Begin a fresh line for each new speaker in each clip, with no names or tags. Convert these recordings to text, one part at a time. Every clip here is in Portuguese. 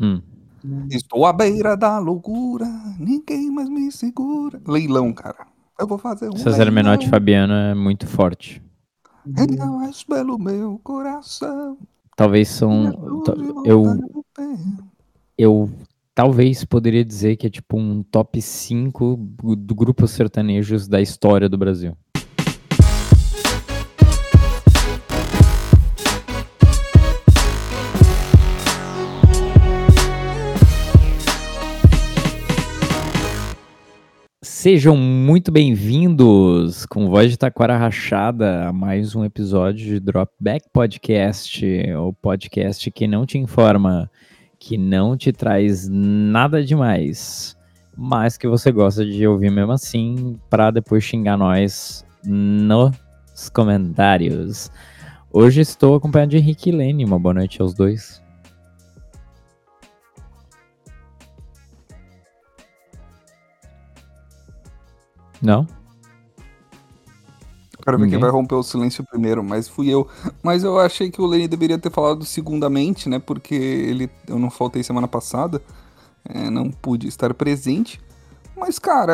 Hum.
Estou à beira da loucura, ninguém mais me segura. Leilão, cara. Eu vou fazer um
César
leilão.
Menotti Fabiano é muito forte.
Reais pelo meu coração.
Talvez são. Eu, eu talvez poderia dizer que é tipo um top 5 do grupos sertanejos da história do Brasil. Sejam muito bem-vindos com voz de taquara rachada a mais um episódio de Dropback Podcast, o podcast que não te informa, que não te traz nada demais, mas que você gosta de ouvir mesmo assim, para depois xingar nós nos comentários. Hoje estou acompanhado de Henrique e Lene, uma boa noite aos dois. Não?
Quero ver quem vai romper o silêncio primeiro, mas fui eu. Mas eu achei que o Lenny deveria ter falado segundamente, né? Porque ele, eu não faltei semana passada, é, não pude estar presente. Mas, cara,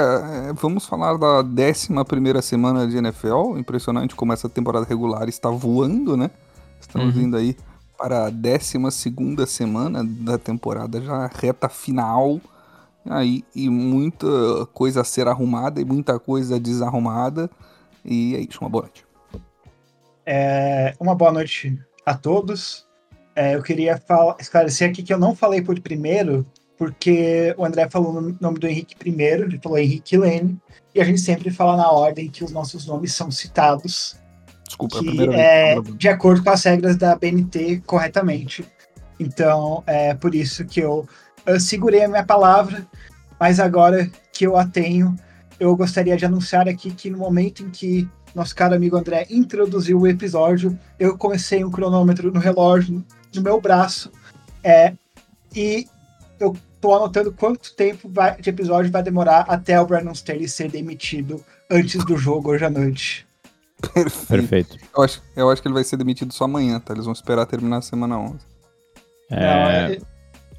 é, vamos falar da 11 primeira semana de NFL. Impressionante como essa temporada regular está voando, né? Estamos
Uhum.
indo aí para a 12 segunda semana da temporada, já reta final. Aí, e muita coisa a ser arrumada e muita coisa desarrumada. E é isso, uma boa noite.
É, uma boa noite a todos. É, eu queria esclarecer aqui que eu não falei por primeiro, porque o André falou o nome do Henrique primeiro, ele falou Henrique Lene, e a gente sempre fala na ordem que os nossos nomes são citados,
Desculpa, é
que
primeira
é
vez.
de acordo com as regras da BNT corretamente. Então, é por isso que eu, eu segurei a minha palavra, mas agora que eu a tenho, eu gostaria de anunciar aqui que no momento em que nosso caro amigo André introduziu o episódio, eu comecei um cronômetro no relógio no meu braço, é, e eu tô anotando quanto tempo vai- de episódio vai demorar até o Brandon Staley ser demitido antes do jogo hoje à noite.
Perfeito.
Perfeito.
Eu acho, eu acho que ele vai ser demitido só amanhã, tá? Eles vão esperar terminar a semana 11.
Não,
É,
é-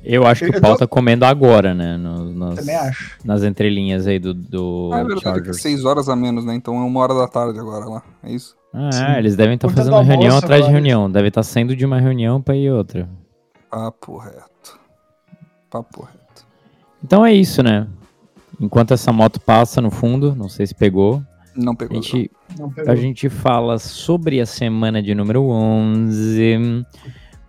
eu acho que
eu
o pau
tô-
tá comendo agora, né? no- nas,
também acho.
nas entrelinhas aí do, do
Ah, é verdade, que é
Chargers.
6 horas a menos, né? Então é uma hora da tarde agora lá. É isso?
Ah,
Sim.
é, eles devem estar
Conta
fazendo
do almoço
reunião atrás de reunião. Deve estar saindo de uma reunião pra ir outra.
Papo reto. Papo reto.
Então é isso, né? Enquanto essa moto passa no fundo, não sei se pegou,
Não
a
pegou.
gente,
Não pegou.
a gente fala sobre a semana de número 11,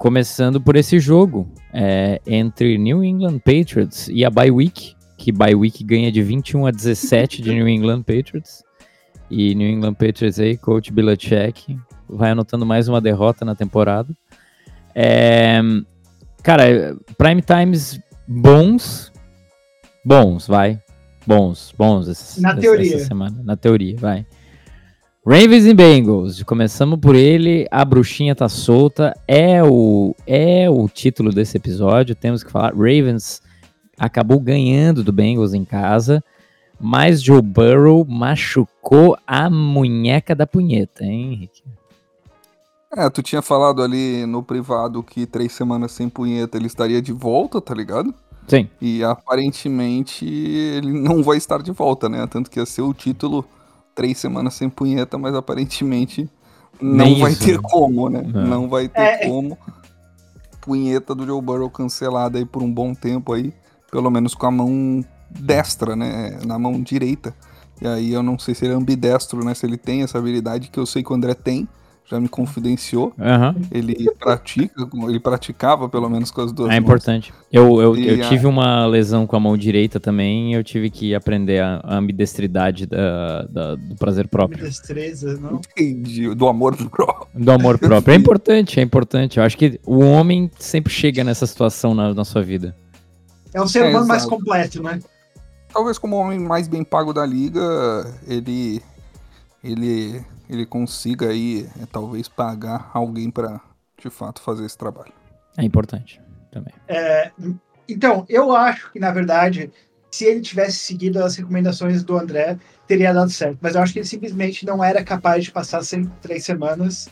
começando por esse jogo é, entre New England Patriots e a bye week, que bye week ganha de 21 a 17 de New England Patriots. E New England Patriots aí, coach Belichick, vai anotando mais uma derrota na temporada. É, cara, prime times bons, bons, vai, bons, bons essa,
Na
essa-
teoria.
essa semana, na teoria, vai. Ravens e Bengals, começamos por ele, a bruxinha tá solta, é o, é o título desse episódio, temos que falar, Ravens acabou ganhando do Bengals em casa, mas Joe Burrow machucou a munheca da punheta, hein, Henrique?
É, tu tinha falado ali no privado que três semanas sem punheta ele estaria de volta, tá ligado?
Sim,
E aparentemente ele não vai estar de volta, né? Tanto que ia ser o título três semanas sem punheta, mas aparentemente não
Nem
vai
isso,
ter
né?
como, né?
Não.
Não vai ter
É, é-
como. Punheta do Joe Burrow cancelada aí por um bom tempo aí, pelo menos com a mão destra, né? Na mão direita. E aí eu não sei se ele é ambidestro, né? Se ele tem essa habilidade que eu sei que o André tem, já me confidenciou.
aham.
Ele pratica, ele praticava pelo menos com as duas
É
mãos.
importante. Eu, eu, eu
a-
tive uma lesão com a mão direita também, e eu tive que aprender a, a ambidestridade da, da- do prazer próprio,
Destreza, não?
Entendi, do amor próprio.
do amor próprio. É importante, é importante. Eu acho que o homem sempre chega nessa situação na, na sua vida.
É um ser
É,
humano mais
exato.
completo, né?
Talvez como o homem mais bem pago da liga, ele ele ele consiga aí é, talvez pagar alguém pra de fato fazer esse trabalho.
É importante também.
Então, eu acho que, na verdade, se ele tivesse seguido as recomendações do André, teria dado certo. Mas eu acho que ele simplesmente não era capaz de passar sem, três semanas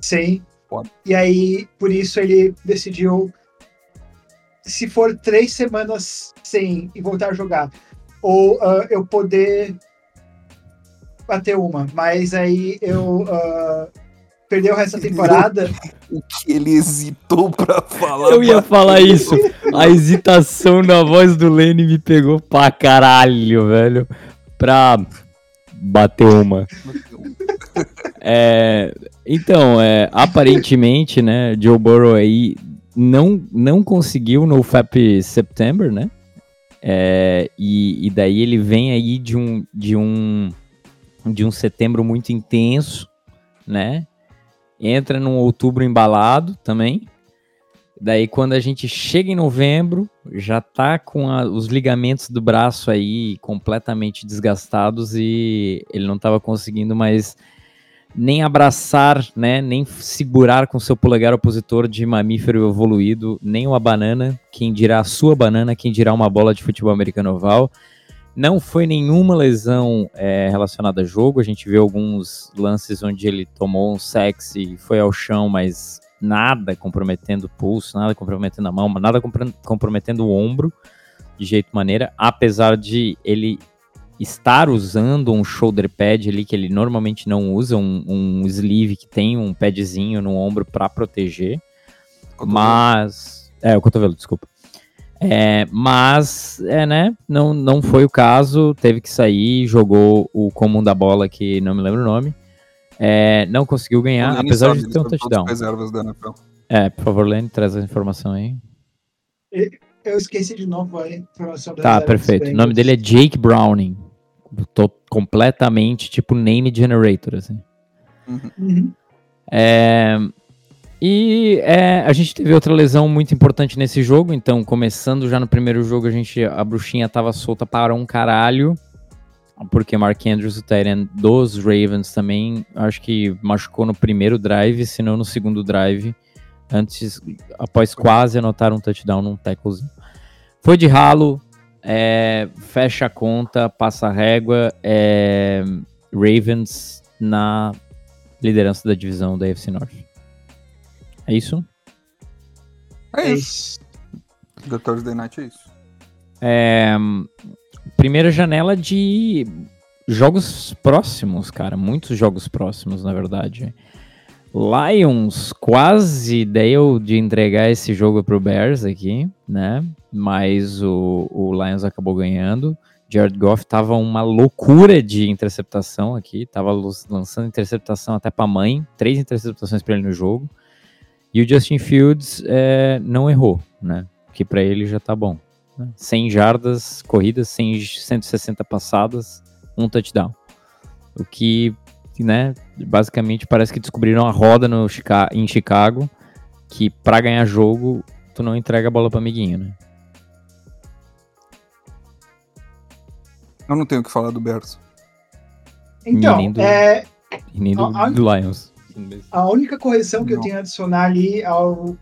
sem.
Foda.
E aí, por isso, ele decidiu se for três semanas sem e voltar a jogar. Ou uh, eu poder bater uma. Mas aí eu uh, perder o resto da temporada.
o que ele hesitou pra falar.
Eu ia falar isso. A hesitação na voz do Lenny me pegou pra caralho, velho. Pra bater uma. É, então, é, aparentemente, né, Joe Burrow aí não, não conseguiu no FAP September, né? É, e, e, daí ele vem aí de um, de um de um setembro muito intenso, né? Entra num outubro embalado também. Daí quando a gente chega em novembro, já tá com a, os ligamentos do braço aí completamente desgastados e ele não estava conseguindo mais nem abraçar, né, nem segurar com seu polegar opositor de mamífero evoluído, nem uma banana, quem dirá a sua banana, quem dirá uma bola de futebol americano oval. Não foi nenhuma lesão é, relacionada a jogo. A gente viu alguns lances onde ele tomou um sexy e foi ao chão, mas nada comprometendo o pulso, nada comprometendo a mão, nada comprometendo o ombro de jeito maneira, apesar de ele estar usando um shoulder pad ali que ele normalmente não usa, um, um sleeve que tem um padzinho no ombro para proteger. Cotovelo. Mas. É, o cotovelo, desculpa. É, mas, é, né, não, não foi o caso, teve que sair, jogou o comum da bola, que não me lembro o nome, é, não conseguiu ganhar, apesar sabe, de ter um touchdown. Reservas da NFL. É, por favor, Lenny, traz a informação aí.
Eu esqueci de novo a informação
da Tá, perfeito. O nome dele é Jake Browning. Tô completamente, tipo, name generator, assim. Uhum. uhum. É, e é, a gente teve outra lesão muito importante nesse jogo, então começando já no primeiro jogo, a gente a bruxinha tava solta para um caralho, porque Mark Andrews, o Tyrant dos Ravens também, acho que machucou no primeiro drive, se não no segundo drive, antes, após quase anotar um touchdown num tacklezinho. Foi de ralo, é, fecha a conta, passa a régua, é, Ravens na liderança da divisão da AFC North. É isso?
É, é isso. The Thursday Night é isso.
É, primeira janela de jogos próximos, cara. Muitos jogos próximos, na verdade. Lions quase deu de entregar esse jogo pro Bears aqui, né? Mas o, o Lions acabou ganhando. Jared Goff tava uma loucura de interceptação aqui, tava lançando interceptação até pra mãe, três interceptações para ele no jogo. E o Justin Fields é, não errou, né? Que para ele já tá bom. Né? 100 jardas corridas, 100, 160 passadas, um touchdown. O que, né, basicamente parece que descobriram a roda no Chica em Chicago, que para ganhar jogo, tu não entrega a bola para amiguinho, né?
Eu não tenho o que falar do Bears.
Então, e nem do, é...
E nem do, a, do Lions.
A única correção que não. eu tenho a adicionar ali ao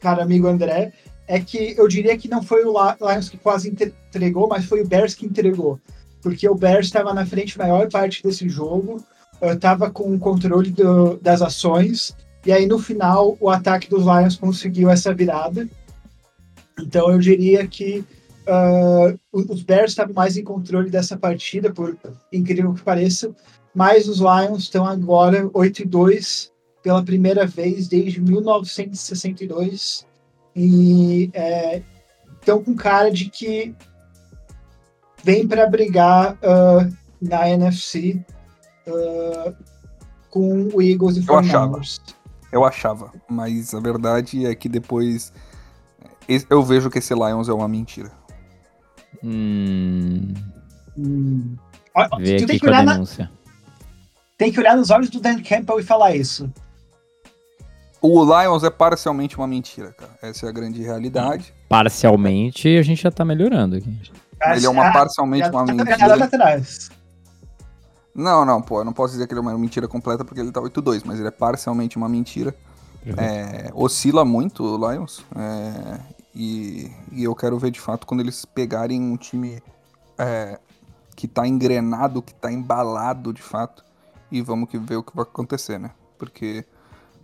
cara amigo André é que eu diria que não foi o Lions que quase entregou, mas foi o Bears que entregou. Porque o Bears estava na frente maior parte desse jogo, estava com o controle do, das ações, e aí no final o ataque dos Lions conseguiu essa virada. Então eu diria que uh, os Bears estavam mais em controle dessa partida, por incrível que pareça, mas os Lions estão agora 8 e 2 pela primeira vez desde 1962 e estão é, com cara de que vem para brigar uh, na NFC uh, com o Eagles e
Eu achava. Eu achava, mas a verdade é que depois eu vejo que esse Lions é uma mentira.
Hum.
Hum.
Vê aqui com a denúncia. Na
tem que olhar nos olhos do Dan Campbell e falar isso.
O Lions é parcialmente uma mentira, cara. Essa é a grande realidade.
Parcialmente, a gente já tá melhorando aqui.
Ele é uma parcialmente uma tá mentira. Atrás. Não, não, pô, eu não posso dizer que ele é uma mentira completa porque ele tá 8-2, mas ele é parcialmente uma mentira. Uhum. É, oscila muito o Lions. É, e, e, eu quero ver de fato quando eles pegarem um time é, que tá engrenado, que tá embalado de fato e vamos ver o que vai acontecer, né? Porque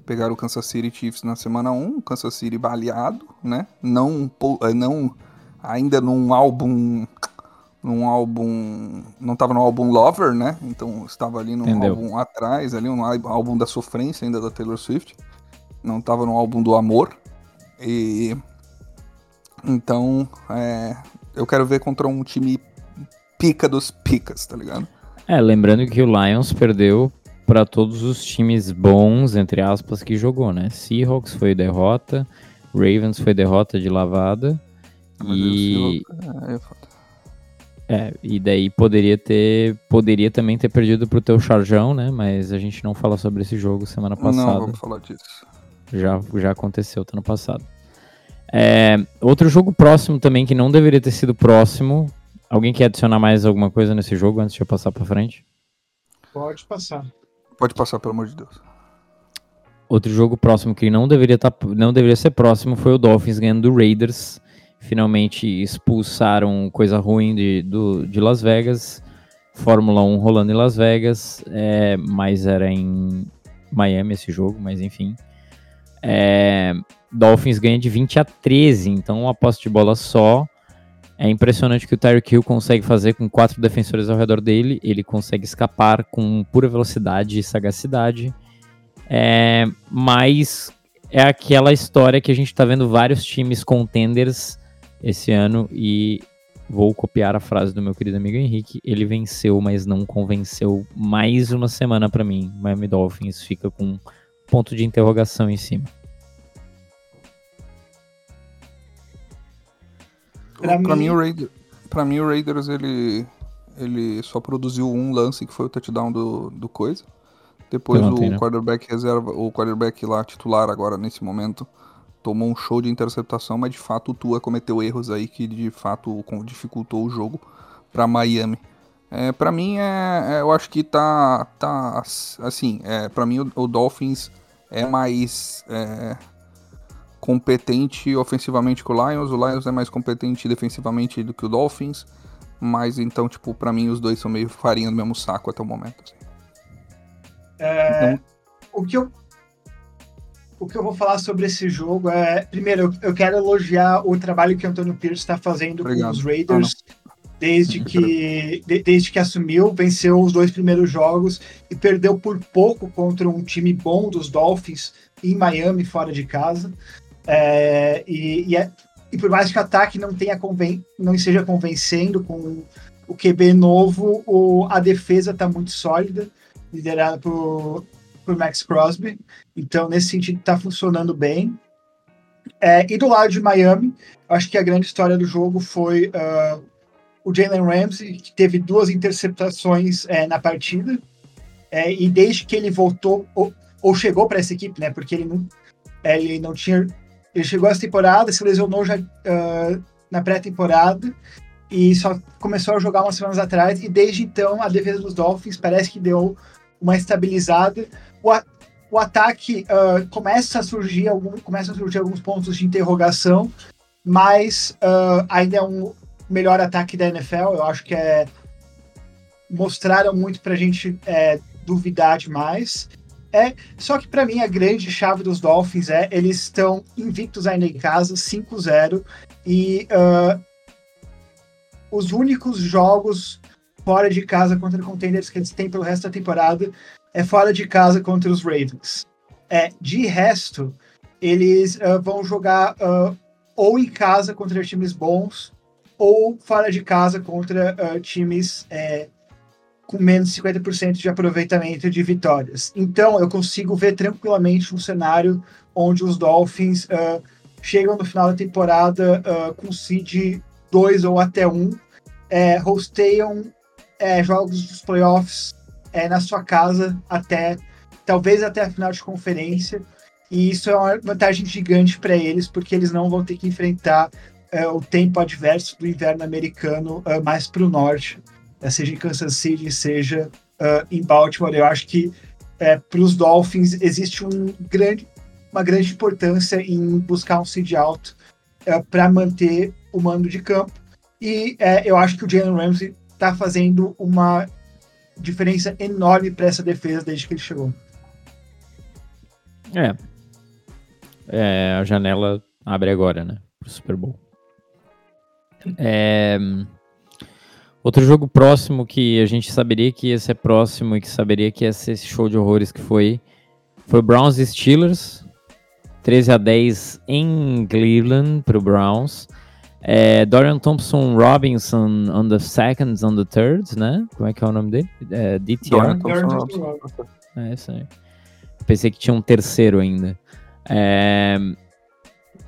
pegaram o Kansas City Chiefs na semana 1, Kansas City baleado, né? Não, eh, não ainda num álbum num álbum, não estava no álbum Lover, né? Então estava ali num Entendeu. álbum atrás, ali um álbum da sofrência ainda da Taylor Swift. Não estava no álbum do amor. E então, é, eu quero ver contra um time pica dos picas, tá ligado?
É, lembrando que o Lions perdeu para todos os times bons, entre aspas, que jogou, né? Seahawks foi derrota, Ravens foi derrota de lavada. Mas e. É, é, e daí poderia ter. Poderia também ter perdido pro teu Charjão, né? Mas a gente não fala sobre esse jogo semana passada. Não,
vamos falar disso.
Já, já aconteceu, tá no passado. É, outro jogo próximo também, que não deveria ter sido próximo. Alguém quer adicionar mais alguma coisa nesse jogo antes de eu passar pra frente?
Pode passar.
Pode passar, pelo amor de Deus.
Outro jogo próximo que não deveria, tá, não deveria ser próximo foi o Dolphins ganhando do Raiders. Finalmente expulsaram coisa ruim de, do, de Las Vegas. Fórmula 1 rolando em Las Vegas, é, mas era em Miami esse jogo, mas enfim. É, Dolphins ganha de 20 a 13, então uma posse de bola só. É impressionante o que o Tyreek Hill consegue fazer com quatro defensores ao redor dele. Ele consegue escapar com pura velocidade e sagacidade. É, mas é aquela história que a gente está vendo vários times contenders esse ano e vou copiar a frase do meu querido amigo Henrique. Ele venceu, mas não convenceu mais uma semana para mim. Miami Dolphins fica com ponto de interrogação em cima.
Pra, pra mim... mim, o Raiders, pra mim, o Raiders ele, ele só produziu um lance que foi o touchdown do, do Coisa. Depois o né? quarterback reserva, o quarterback lá titular agora nesse momento tomou um show de interceptação, mas de fato o Tua cometeu erros aí que de fato dificultou o jogo para Miami. É, para mim é, é, eu acho que tá tá assim, é, para mim o, o, Dolphins é mais é, competente ofensivamente que o Lions, o Lions é mais competente defensivamente do que o Dolphins, mas então, tipo, para mim os dois são meio farinha do mesmo saco até o momento. Assim.
É, então... o, que eu, o que eu vou falar sobre esse jogo é, primeiro, eu, eu quero elogiar o trabalho que o Antônio Pierce está fazendo Obrigado. com os Raiders. Ah, desde que, de, desde que assumiu, venceu os dois primeiros jogos e perdeu por pouco contra um time bom dos Dolphins em Miami, fora de casa. É, e, e, é, e, por mais que o ataque não tenha conven, não esteja convencendo com o QB novo, o, a defesa está muito sólida, liderada por, por Max Crosby. Então, nesse sentido, está funcionando bem. É, e do lado de Miami, acho que a grande história do jogo foi uh, o Jalen Ramsey, que teve duas interceptações é, na partida. É, e desde que ele voltou, ou, ou chegou para essa equipe, né? Porque ele não, ele não tinha ele chegou essa temporada, se lesionou já uh, na pré-temporada e só começou a jogar umas semanas atrás. E desde então, a defesa dos Dolphins parece que deu uma estabilizada. O, a, o ataque uh, começa a surgir algum, a surgir alguns pontos de interrogação, mas uh, ainda é um melhor ataque da NFL. Eu acho que é mostraram muito para a gente é, duvidar demais. É, só que para mim a grande chave dos Dolphins é eles estão invictos ainda em casa, 5-0, e uh, os únicos jogos fora de casa contra contenders que eles têm pelo resto da temporada é fora de casa contra os Ravens. É, de resto, eles uh, vão jogar uh, ou em casa contra times bons ou fora de casa contra times é, com menos de 50% de aproveitamento de vitórias. Então, eu consigo ver tranquilamente um cenário onde os Dolphins uh, chegam no final da temporada uh, com seed 2 ou até 1, é, hosteiam é, jogos dos playoffs é, na sua casa até talvez até a final de conferência. E isso é uma vantagem gigante para eles, porque eles não vão ter que enfrentar o tempo adverso do inverno americano mais para o norte é, seja em Kansas City, seja uh, em Baltimore. Eu acho que é, para os Dolphins existe um grande, uma grande importância em buscar um seed alto é, para manter o mando de campo. E é, eu acho que o Jalen Ramsey está fazendo uma diferença enorme para essa defesa desde que ele chegou.
É. é. A janela abre agora, né? Pro Super Bowl. É, outro jogo próximo que a gente saberia que ia ser próximo e que saberia que ia ser esse show de horrores que foi foi Browns e Steelers. 13 a 10 em Cleveland pro Browns. É, Dorian Thompson Robinson on the seconds, on the thirds, né? Como é que é o nome dele? É, DTR? Dorian Thompson Robinson. É isso aí. Pensei que tinha um terceiro ainda. É,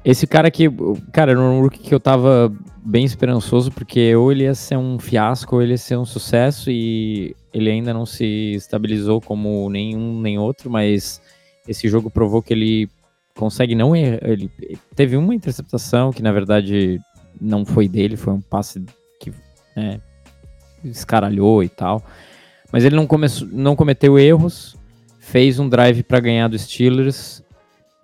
esse cara aqui, cara, era um rookie que eu tava bem esperançoso, porque ou ele ia ser um fiasco, ou ele ia ser um sucesso, e ele ainda não se estabilizou como nenhum nem outro, mas esse jogo provou que ele consegue não errar. Ele teve uma interceptação que, na verdade, não foi dele, foi um passe que é, escaralhou e tal. Mas ele não, começou, não cometeu erros, fez um drive para ganhar do Steelers.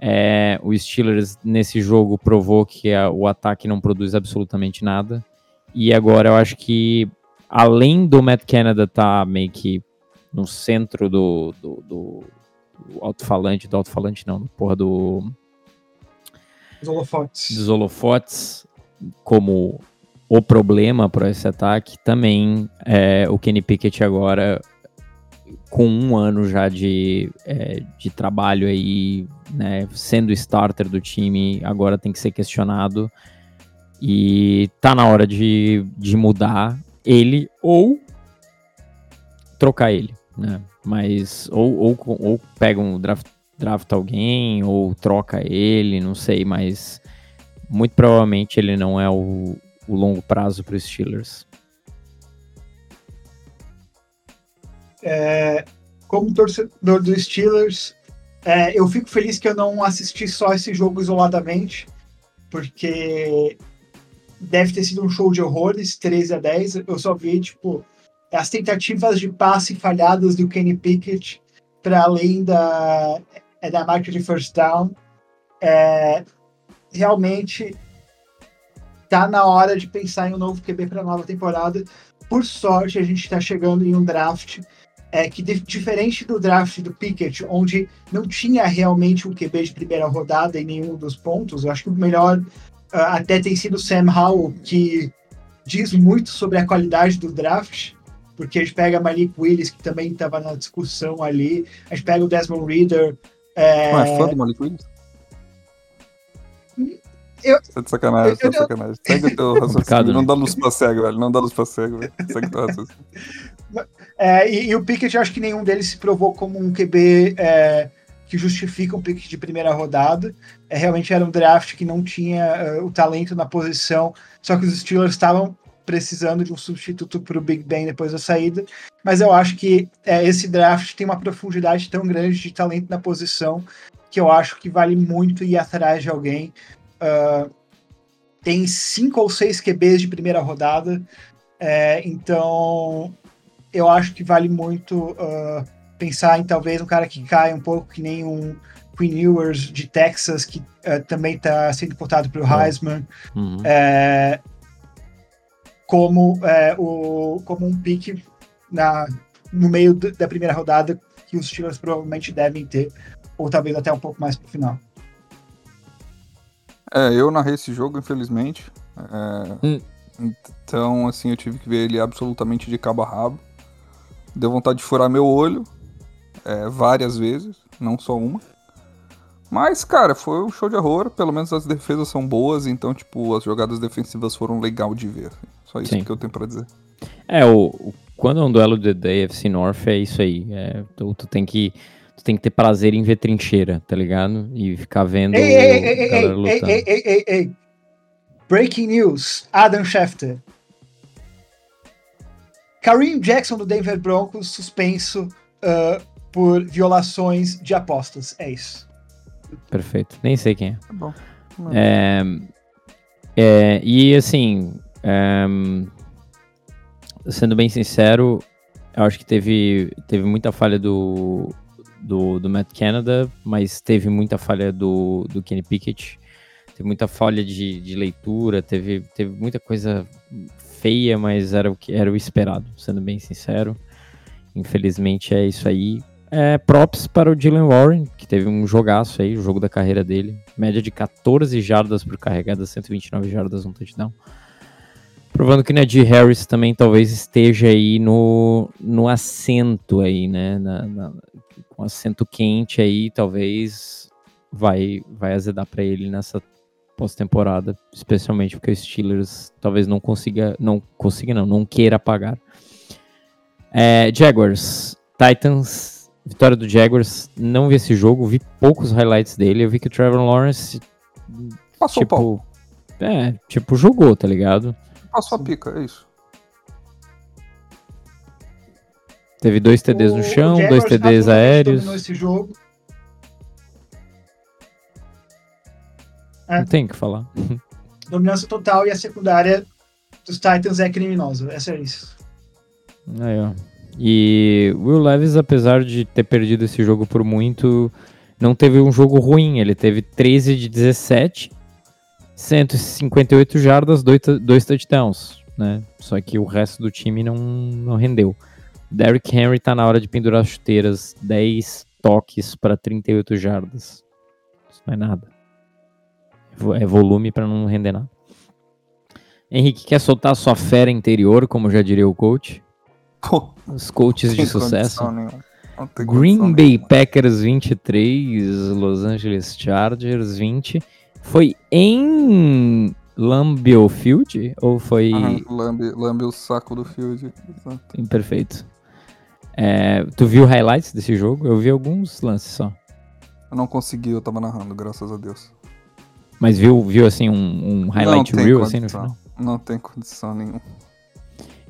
É, o Steelers nesse jogo provou que a, o ataque não produz absolutamente nada. E agora eu acho que, além do Matt Canada tá meio que no centro do, do, do, do alto-falante, do alto-falante não, porra do.
Dos holofotes.
Dos holofotes como o problema para esse ataque, também é, o Kenny Pickett agora, com um ano já de, é, de trabalho aí, né, sendo starter do time, agora tem que ser questionado. E tá na hora de, de mudar ele ou trocar ele, né? Mas ou, ou, ou pega um draft, draft alguém ou troca ele, não sei, mas muito provavelmente ele não é o, o longo prazo para os Steelers.
É, como torcedor dos Steelers, é, eu fico feliz que eu não assisti só esse jogo isoladamente, porque deve ter sido um show de horrores, 13 a 10. Eu só vi, tipo, as tentativas de passe falhadas do Kenny Pickett para além da, é, da marca de first down. É, realmente tá na hora de pensar em um novo QB para a nova temporada. Por sorte, a gente está chegando em um draft é, que, diferente do draft do Pickett, onde não tinha realmente um QB de primeira rodada em nenhum dos pontos, eu acho que o melhor uh, até tem sido o Sam Howell, que diz muito sobre a qualidade do draft, porque a gente pega Malik Willis, que também estava na discussão ali, a gente pega o Desmond Reader.
É... Não é fã do Malik Willis? Eu, tá de sacanagem, tá de sacanagem. Segue o teu raciocínio. Não dá luz pra cego, velho. Não dá luz pra cego, velho. Segue o teu raciocínio.
É, e, e, o Pickett, acho que nenhum deles se provou como um QB é, que justifica um pick de primeira rodada. É, realmente era um draft que não tinha uh, o talento na posição, só que os Steelers estavam precisando de um substituto para o Big Ben depois da saída. Mas eu acho que é, esse draft tem uma profundidade tão grande de talento na posição que eu acho que vale muito ir atrás de alguém. Uh, tem cinco ou seis QBs de primeira rodada, é, então eu acho que vale muito uh, pensar em talvez um cara que caia um pouco que nem um Queen Ewers de Texas, que uh, também está sendo cotado para o Heisman, uhum. é, como, é, o, como um pique na, no meio da primeira rodada que os Steelers provavelmente devem ter, ou talvez até um pouco mais para o final.
É, eu narrei esse jogo, infelizmente. É, hum. Então, assim, eu tive que ver ele absolutamente de cabo a rabo. Deu vontade de furar meu olho é, várias vezes, não só uma. Mas, cara, foi um show de horror. Pelo menos as defesas são boas, então, tipo, as jogadas defensivas foram legal de ver. Só isso Sim. que eu tenho para dizer.
É, o, o, quando é um duelo de, da AFC North, é isso aí. É, tu, tu tem que tu tem que ter prazer em ver trincheira, tá ligado? E ficar vendo ei, ei, ei, ei,
ei, ei, ei, ei, Breaking news: Adam Schefter. Kareem Jackson do Denver Broncos suspenso uh, por violações de apostas. É isso.
Perfeito. Nem sei quem é. Tá bom. É, é, e assim, é, sendo bem sincero, eu acho que teve, teve muita falha do, do, do Matt Canada, mas teve muita falha do, do Kenny Pickett, teve muita falha de, de leitura, teve, teve muita coisa feia, mas era o que era o esperado, sendo bem sincero. Infelizmente é isso aí. é, props para o Dylan Warren, que teve um jogaço aí, o jogo da carreira dele. Média de 14 jardas por carregada, 129 jardas, um touchdown. Provando que Najee Harris também talvez esteja aí no, no assento aí, né? Na, na, com assento quente aí, talvez vai, vai azedar para ele nessa pós-temporada, especialmente porque os Steelers talvez não consiga, não consiga não, não queira pagar. É, Jaguars, Titans, vitória do Jaguars, não vi esse jogo, vi poucos highlights dele, eu vi que o Trevor Lawrence
Passou
tipo,
o pau.
é, tipo jogou, tá ligado?
Passou a pica, é isso.
Teve dois TDs
O-
no chão,
o
dois TDs aéreos.
dominou esse jogo. É.
Não tem o que falar.
Dominância total e a secundária dos Titans é criminosa. Essa é isso.
Aí, ó. E Will Levis, apesar de ter perdido esse jogo por muito, não teve um jogo ruim. Ele teve 13 de 17, 158 jardas, dois, tou- dois touchdowns, né? Só que o resto do time não, não rendeu. Derrick Henry tá na hora de pendurar as chuteiras, 10 toques para 38 jardas. Isso não é nada. É volume para não render nada. Henrique, quer soltar sua fera interior, como já diria o coach? Os coaches de sucesso. Green Bay
nenhuma.
Packers 23, Los Angeles Chargers 20. Foi em Lambeau Field? Ou foi.
Aham, lambe, lambe o saco do field. Exato.
Imperfeito. É, tu viu highlights desse jogo? Eu vi alguns lances só.
Eu não consegui, eu tava narrando, graças a Deus.
Mas viu, viu assim, um, um highlight reel assim no
condição.
final?
Não tem condição nenhuma.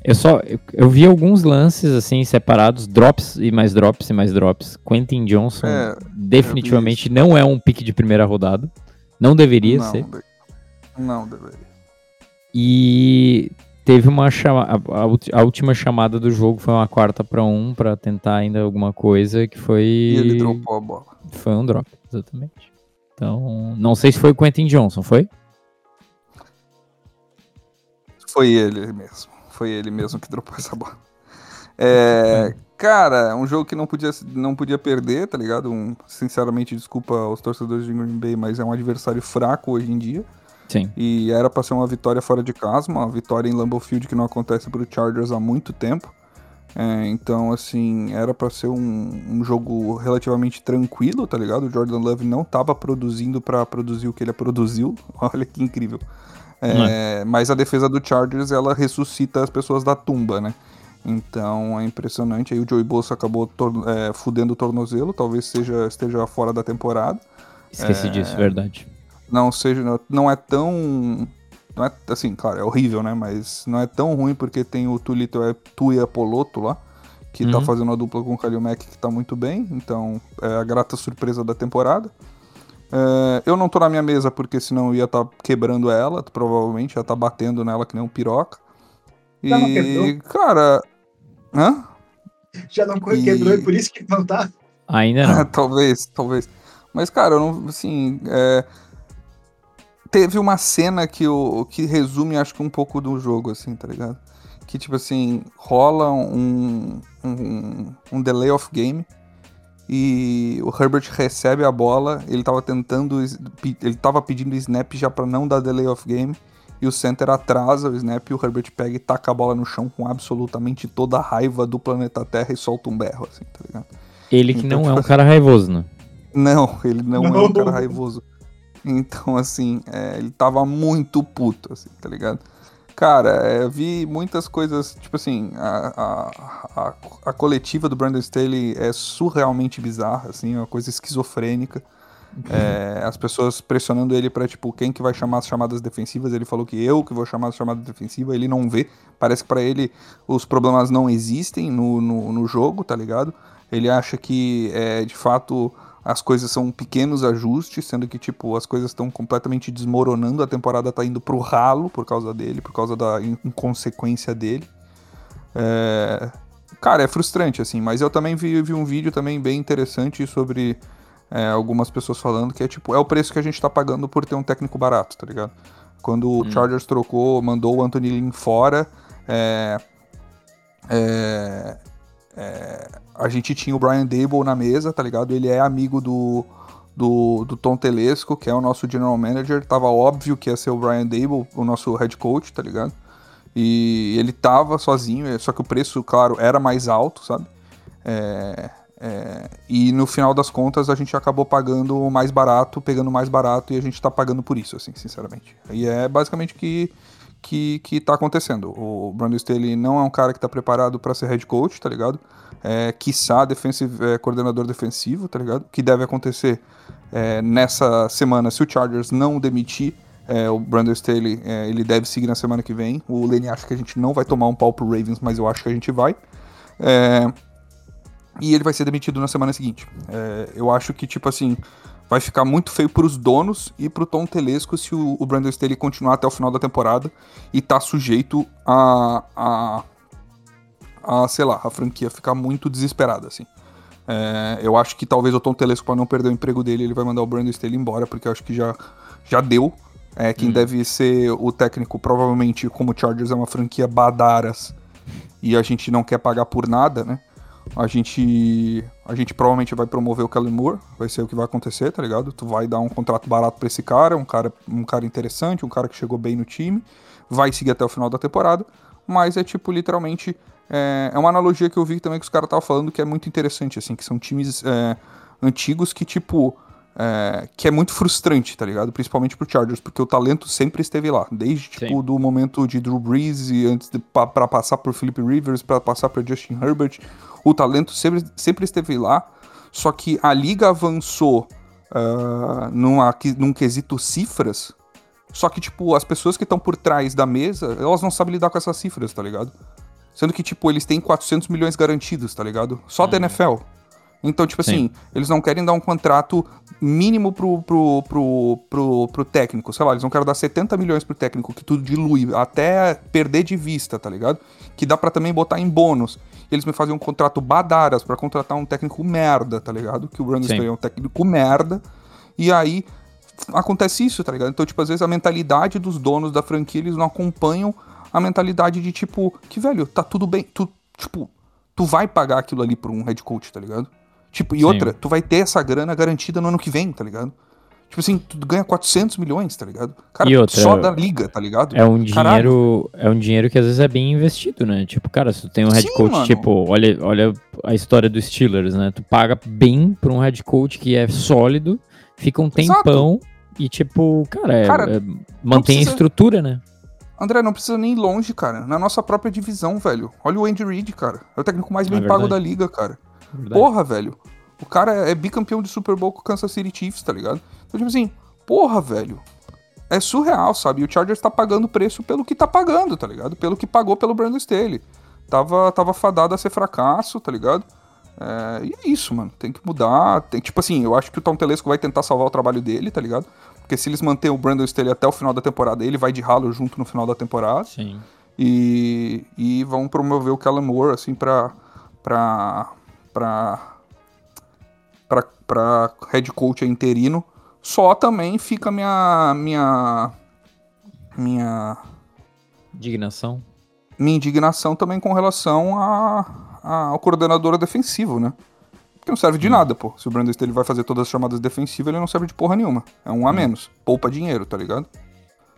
Eu só. Eu, eu vi alguns lances assim, separados, drops e mais drops e mais drops. Quentin Johnson
É,
definitivamente não é um pique de primeira rodada. Não deveria
não,
ser.
de- não deveria.
E teve uma chamada. A última chamada do jogo foi uma quarta para um para tentar ainda alguma coisa que foi.
E ele dropou a bola.
Foi um drop, exatamente. Então, não sei se foi o Quentin Johnson, foi?
Foi ele mesmo. Foi ele mesmo que dropou essa bola. É, cara, um jogo que não podia, não podia perder, tá ligado? Um, sinceramente, desculpa aos torcedores de Green Bay, mas é um adversário fraco hoje em dia.
Sim.
E era pra ser uma vitória fora de casa, uma vitória em Lambeau Field que não acontece pro Chargers há muito tempo. É, então, assim, era pra ser um, um jogo relativamente tranquilo, tá ligado? O Jordan Love não tava produzindo pra produzir o que ele produziu. Olha que incrível. É, Mas a defesa do Chargers, ela ressuscita as pessoas da tumba, né? Então é impressionante. Aí o Joey Bosa acabou é, fudendo o tornozelo, talvez seja, esteja fora da temporada
Esqueci
É.
disso, verdade.
não seja não é tão não é assim claro é horrível né mas não é tão ruim porque tem o Tulito é Tuia Poloto lá que tá
Uhum.
fazendo a dupla com o Kalil Mack que tá muito bem então é a grata surpresa da temporada É, eu não tô na minha mesa porque senão eu ia estar quebrando ela provavelmente ia estar batendo nela que nem um piroca
Já não
e
quebrou?
cara hã?
Já não
E-
quebrou e por isso que não tá.
Ainda não.
talvez, talvez. Mas, cara, eu não, assim, é, teve uma cena que, o que resume, acho que um pouco do jogo, assim, tá ligado? Que, tipo assim, rola um, um, um delay of game e o Herbert recebe a bola, ele tava tentando, ele tava pedindo snap já pra não dar delay of game e o center atrasa o snap e o Herbert pega e taca a bola no chão com absolutamente toda a raiva do planeta Terra e solta um berro, assim, tá ligado?
Ele que
Então,
não é
tipo
um cara raivoso, né?
Não, ele não, é um
Não.
cara raivoso. Então, assim, é, ele tava muito puto, assim, tá ligado? Cara, é, eu vi muitas coisas, tipo assim, a, a, a, a coletiva do Brandon Staley é surrealmente bizarra, assim, é uma coisa esquizofrênica. É, as pessoas pressionando ele pra, tipo, quem que vai chamar as chamadas defensivas, ele falou que eu que vou chamar as chamadas defensivas, ele não vê, parece que pra ele os problemas não existem no, no, no jogo, tá ligado? Ele acha que, é, de fato, as coisas são pequenos ajustes, sendo que, tipo, as coisas estão completamente desmoronando, a temporada tá indo pro ralo por causa dele, por causa da in- inconsequência dele. É, Cara, é frustrante, assim, mas eu também vi, vi um vídeo também bem interessante sobre é, algumas pessoas falando que é tipo, é o preço que a gente tá pagando por ter um técnico barato, tá ligado? Quando o Chargers trocou, mandou o Anthony Lynn fora, é, é, é, a gente tinha o Brian Dable na mesa, tá ligado? Ele é amigo do, do, do Tom Telesco, que é o nosso general manager. Tava óbvio que ia ser o Brian Dable, o nosso head coach, tá ligado? E ele tava sozinho, só que o preço, claro, era mais alto, sabe? É, é, e no final das contas a gente acabou pagando mais barato, pegando mais barato e a gente tá pagando por isso, assim, sinceramente. E é basicamente que que, que tá acontecendo. O Brandon Staley não é um cara que tá preparado para ser head coach, tá ligado? É, quiçá é, coordenador defensivo, tá ligado? Que deve acontecer é, nessa semana se o Chargers não demitir é, o Brandon Staley, é, ele deve seguir na semana que vem. O Lenny acha que a gente não vai tomar um pau pro Ravens, mas eu acho que a gente vai. É, e ele vai ser demitido na semana seguinte. É, eu acho que, tipo assim, vai ficar muito feio pros donos e pro Tom Telesco se o, o Brandon Staley continuar até o final da temporada e tá sujeito a, a, a sei lá, a franquia ficar muito desesperada, assim. É, eu acho que talvez o Tom Telesco, para não perder o emprego dele, ele vai mandar o Brandon Staley embora, porque eu acho que já, já deu. É, quem hum. deve ser o técnico, provavelmente, como o Chargers é uma franquia badaras e a gente não quer pagar por nada, né? A gente, a gente provavelmente vai promover o Kellen Moore, vai ser o que vai acontecer, tá ligado? Tu vai dar um contrato barato para esse cara, um cara, um cara interessante, um cara que chegou bem no time, vai seguir até o final da temporada, mas é tipo literalmente é, é uma analogia que eu vi também que os caras estavam falando que é muito interessante, assim, que são times é, antigos que tipo é, que é muito frustrante, tá ligado? Principalmente pro Chargers, porque o talento sempre esteve lá, desde tipo Sim. do momento de Drew Brees e antes de, para passar por Philip Rivers, para passar por Justin Herbert, o talento sempre, sempre esteve lá. Só que a liga avançou uh, numa, num quesito cifras. Só que, tipo, as pessoas que estão por trás da mesa, elas não sabem lidar com essas cifras, tá ligado? Sendo que, tipo, eles têm 400 milhões garantidos, tá ligado? Só uhum. da NFL. Então, tipo Sim. assim, eles não querem dar um contrato mínimo pro, pro, pro, pro, pro técnico. Sei lá, eles não querem dar 70 milhões pro técnico, que tudo dilui, até perder de vista, tá ligado? Que dá para também botar em bônus. Eles me fazem um contrato badaras para contratar um técnico merda, tá ligado? Que o Brandon é um técnico merda. E aí acontece isso, tá ligado? Então, tipo, às vezes a mentalidade dos donos da franquia, eles não acompanham a mentalidade de tipo, que velho, tá tudo bem, tu, tipo, tu vai pagar aquilo ali pra um head coach, tá ligado? Tipo, e Sim. outra, tu vai ter essa grana garantida no ano que vem, tá ligado? Tipo assim, tu ganha 400 milhões, tá ligado? Cara, outra, só da liga, tá ligado?
É um dinheiro, é um dinheiro que às vezes é bem investido, né? Tipo, cara, se tu tem um head Sim, coach, mano. tipo, olha, olha a história dos Steelers, né? Tu paga bem pra um head coach que é sólido, fica um tempão Exato. e tipo, cara, é, cara é, mantém precisa... a estrutura, né?
André, não precisa nem ir longe, cara. Na nossa própria divisão, velho. Olha o Andy Reid, cara. É o técnico mais é bem é pago da liga, cara. Verdade. Porra, velho. O cara é bicampeão de Super Bowl com o Kansas City Chiefs, tá ligado? Então, tipo assim, porra, velho. É surreal, sabe? E o Chargers tá pagando preço pelo que tá pagando, tá ligado? Pelo que pagou pelo Brandon Staley. Tava, tava fadado a ser fracasso, tá ligado? É, e é isso, mano. Tem que mudar. Tem, tipo assim, eu acho que o Tom Telesco vai tentar salvar o trabalho dele, tá ligado? Porque se eles manterem o Brandon Staley até o final da temporada, ele vai de ralo junto no final da temporada.
Sim.
E, e vão promover o Kellen Moore, assim, pra. pra. Pra para head coach interino. Só também fica minha minha minha
indignação.
Minha indignação também com relação a, a, ao coordenador defensivo, né? Porque não serve de nada, pô. Se o Brandon Staley vai fazer todas as chamadas defensivas, ele não serve de porra nenhuma. É um a menos. Poupa dinheiro, tá ligado?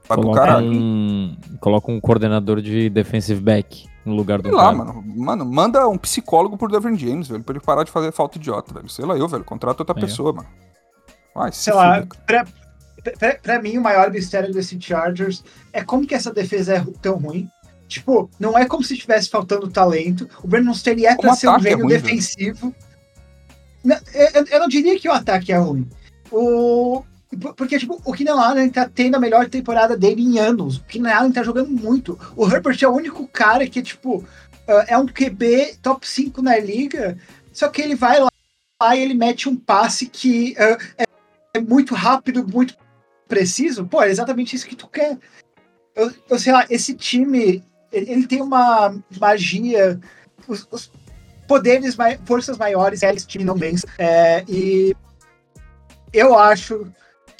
Vai coloca pro caralho. Um, coloca um coordenador de defensive back no lugar do
Sei lá, mano. Mano, manda um psicólogo pro Devin James, velho, pra ele parar de fazer falta idiota, velho. Sei lá, eu, velho, contrata outra é. pessoa, mano.
Vai, Sei lá, pra, pra, pra, mim o maior mistério desse Chargers é como que essa defesa é tão ruim. Tipo, não é como se estivesse faltando talento. O Brandon Staley é pra ser um é gênio é defensivo. Não, eu, eu, não diria que o ataque é ruim. O, porque, tipo, o Keenan Allen tá tendo a melhor temporada dele em anos. O Keenan Allen tá jogando muito. O Herbert é o único cara que, tipo, uh, é um QB top 5 na liga, só que ele vai lá e ele mete um passe que é, é, muito rápido, muito preciso. Pô, é exatamente isso que tu quer. Eu, eu sei lá, esse time, ele, tem uma magia, os, os poderes, forças maiores, eles time bem. É, e eu acho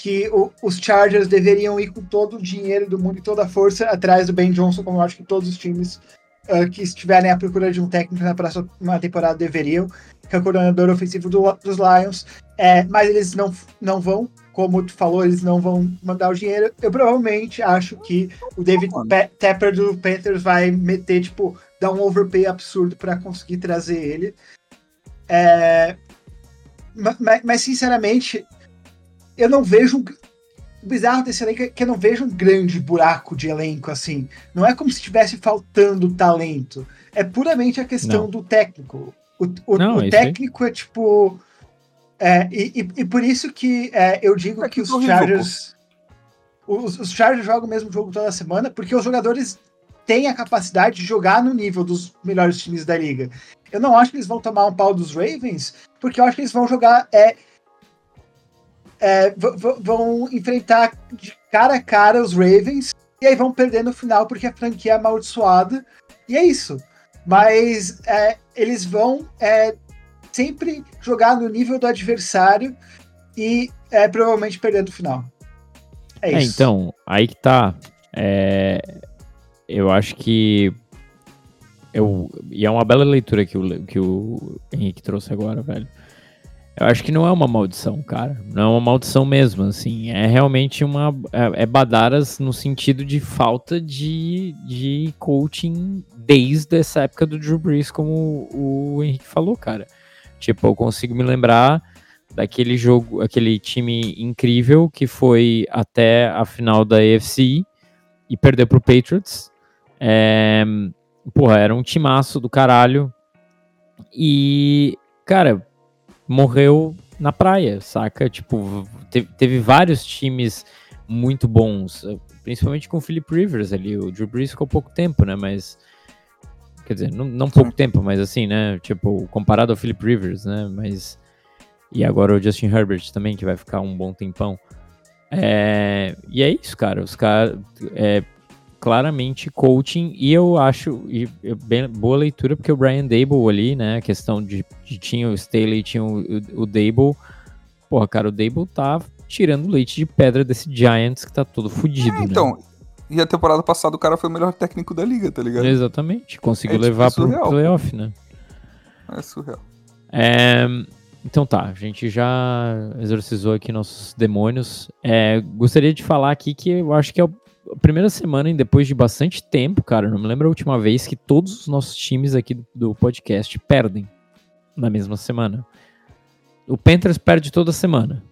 que o, os Chargers deveriam ir com todo o dinheiro do mundo e toda a força atrás do Ben Johnson, como eu acho que todos os times uh, que estiverem à procura de um técnico na próxima temporada deveriam, que é o coordenador ofensivo do, dos Lions, é, mas eles não, não vão, como tu falou, eles não vão mandar o dinheiro. Eu provavelmente acho que o David Tepper do Panthers vai meter, tipo, dar um overpay absurdo para conseguir trazer ele. É, mas, mas, sinceramente, eu não vejo. O bizarro desse elenco é que eu não vejo um grande buraco de elenco assim. Não é como se estivesse faltando talento. É puramente a questão não. do técnico. O, o, não, o técnico é tipo. É, e, e, e, por isso que é, eu digo é que, que os Chargers. Os, os Chargers jogam o mesmo jogo toda semana, porque os jogadores têm a capacidade de jogar no nível dos melhores times da liga. Eu não acho que eles vão tomar um pau dos Ravens, porque eu acho que eles vão jogar. É, é, vão enfrentar de cara a cara os Ravens e aí vão perder no final porque a franquia é amaldiçoada. E é isso. Mas é, eles vão é, sempre jogar no nível do adversário e é, provavelmente perder no final.
É, é isso. então, aí que tá. É, eu acho que. Eu, e é uma bela leitura que o, que o Henrique trouxe agora, velho. Eu acho que não é uma maldição, cara. Não é uma maldição mesmo, assim. É realmente uma. É, é badaras no sentido de falta de, de coaching desde essa época do Drew Brees, como o, Henrique falou, cara. Tipo, eu consigo me lembrar daquele jogo, aquele time incrível que foi até a final da AFC e perdeu pro Patriots. É, porra, era um timaço do caralho. E, cara, morreu na praia, saca? Tipo, teve, teve vários times muito bons, principalmente com o Philip Rivers ali. O Drew Brees ficou pouco tempo, né? Mas. Quer dizer, não, não pouco tempo, mas assim, né? Tipo, comparado ao Philip Rivers, né? Mas. E agora o Justin Herbert também, que vai ficar um bom tempão. É, e é isso, cara. Os caras. É, claramente coaching e eu acho e, bem, boa leitura porque o Brian Dable ali, né, a questão de, de tinha o Staley, tinha o, o, o Dable, porra, cara, o Dable tá tirando leite de pedra desse Giants que tá todo fudido, é,
então, né? e a temporada passada o cara foi o melhor técnico da liga, tá ligado?
Exatamente, conseguiu é, tipo, levar tipo, pro playoff, né?
É surreal.
É, então tá, a gente já exorcizou aqui nossos demônios. É, gostaria de falar aqui que eu acho que é o primeira semana, depois de bastante tempo, cara, não me lembro a última vez que todos os nossos times aqui do, do podcast perdem na mesma semana. O Panthers perde toda semana.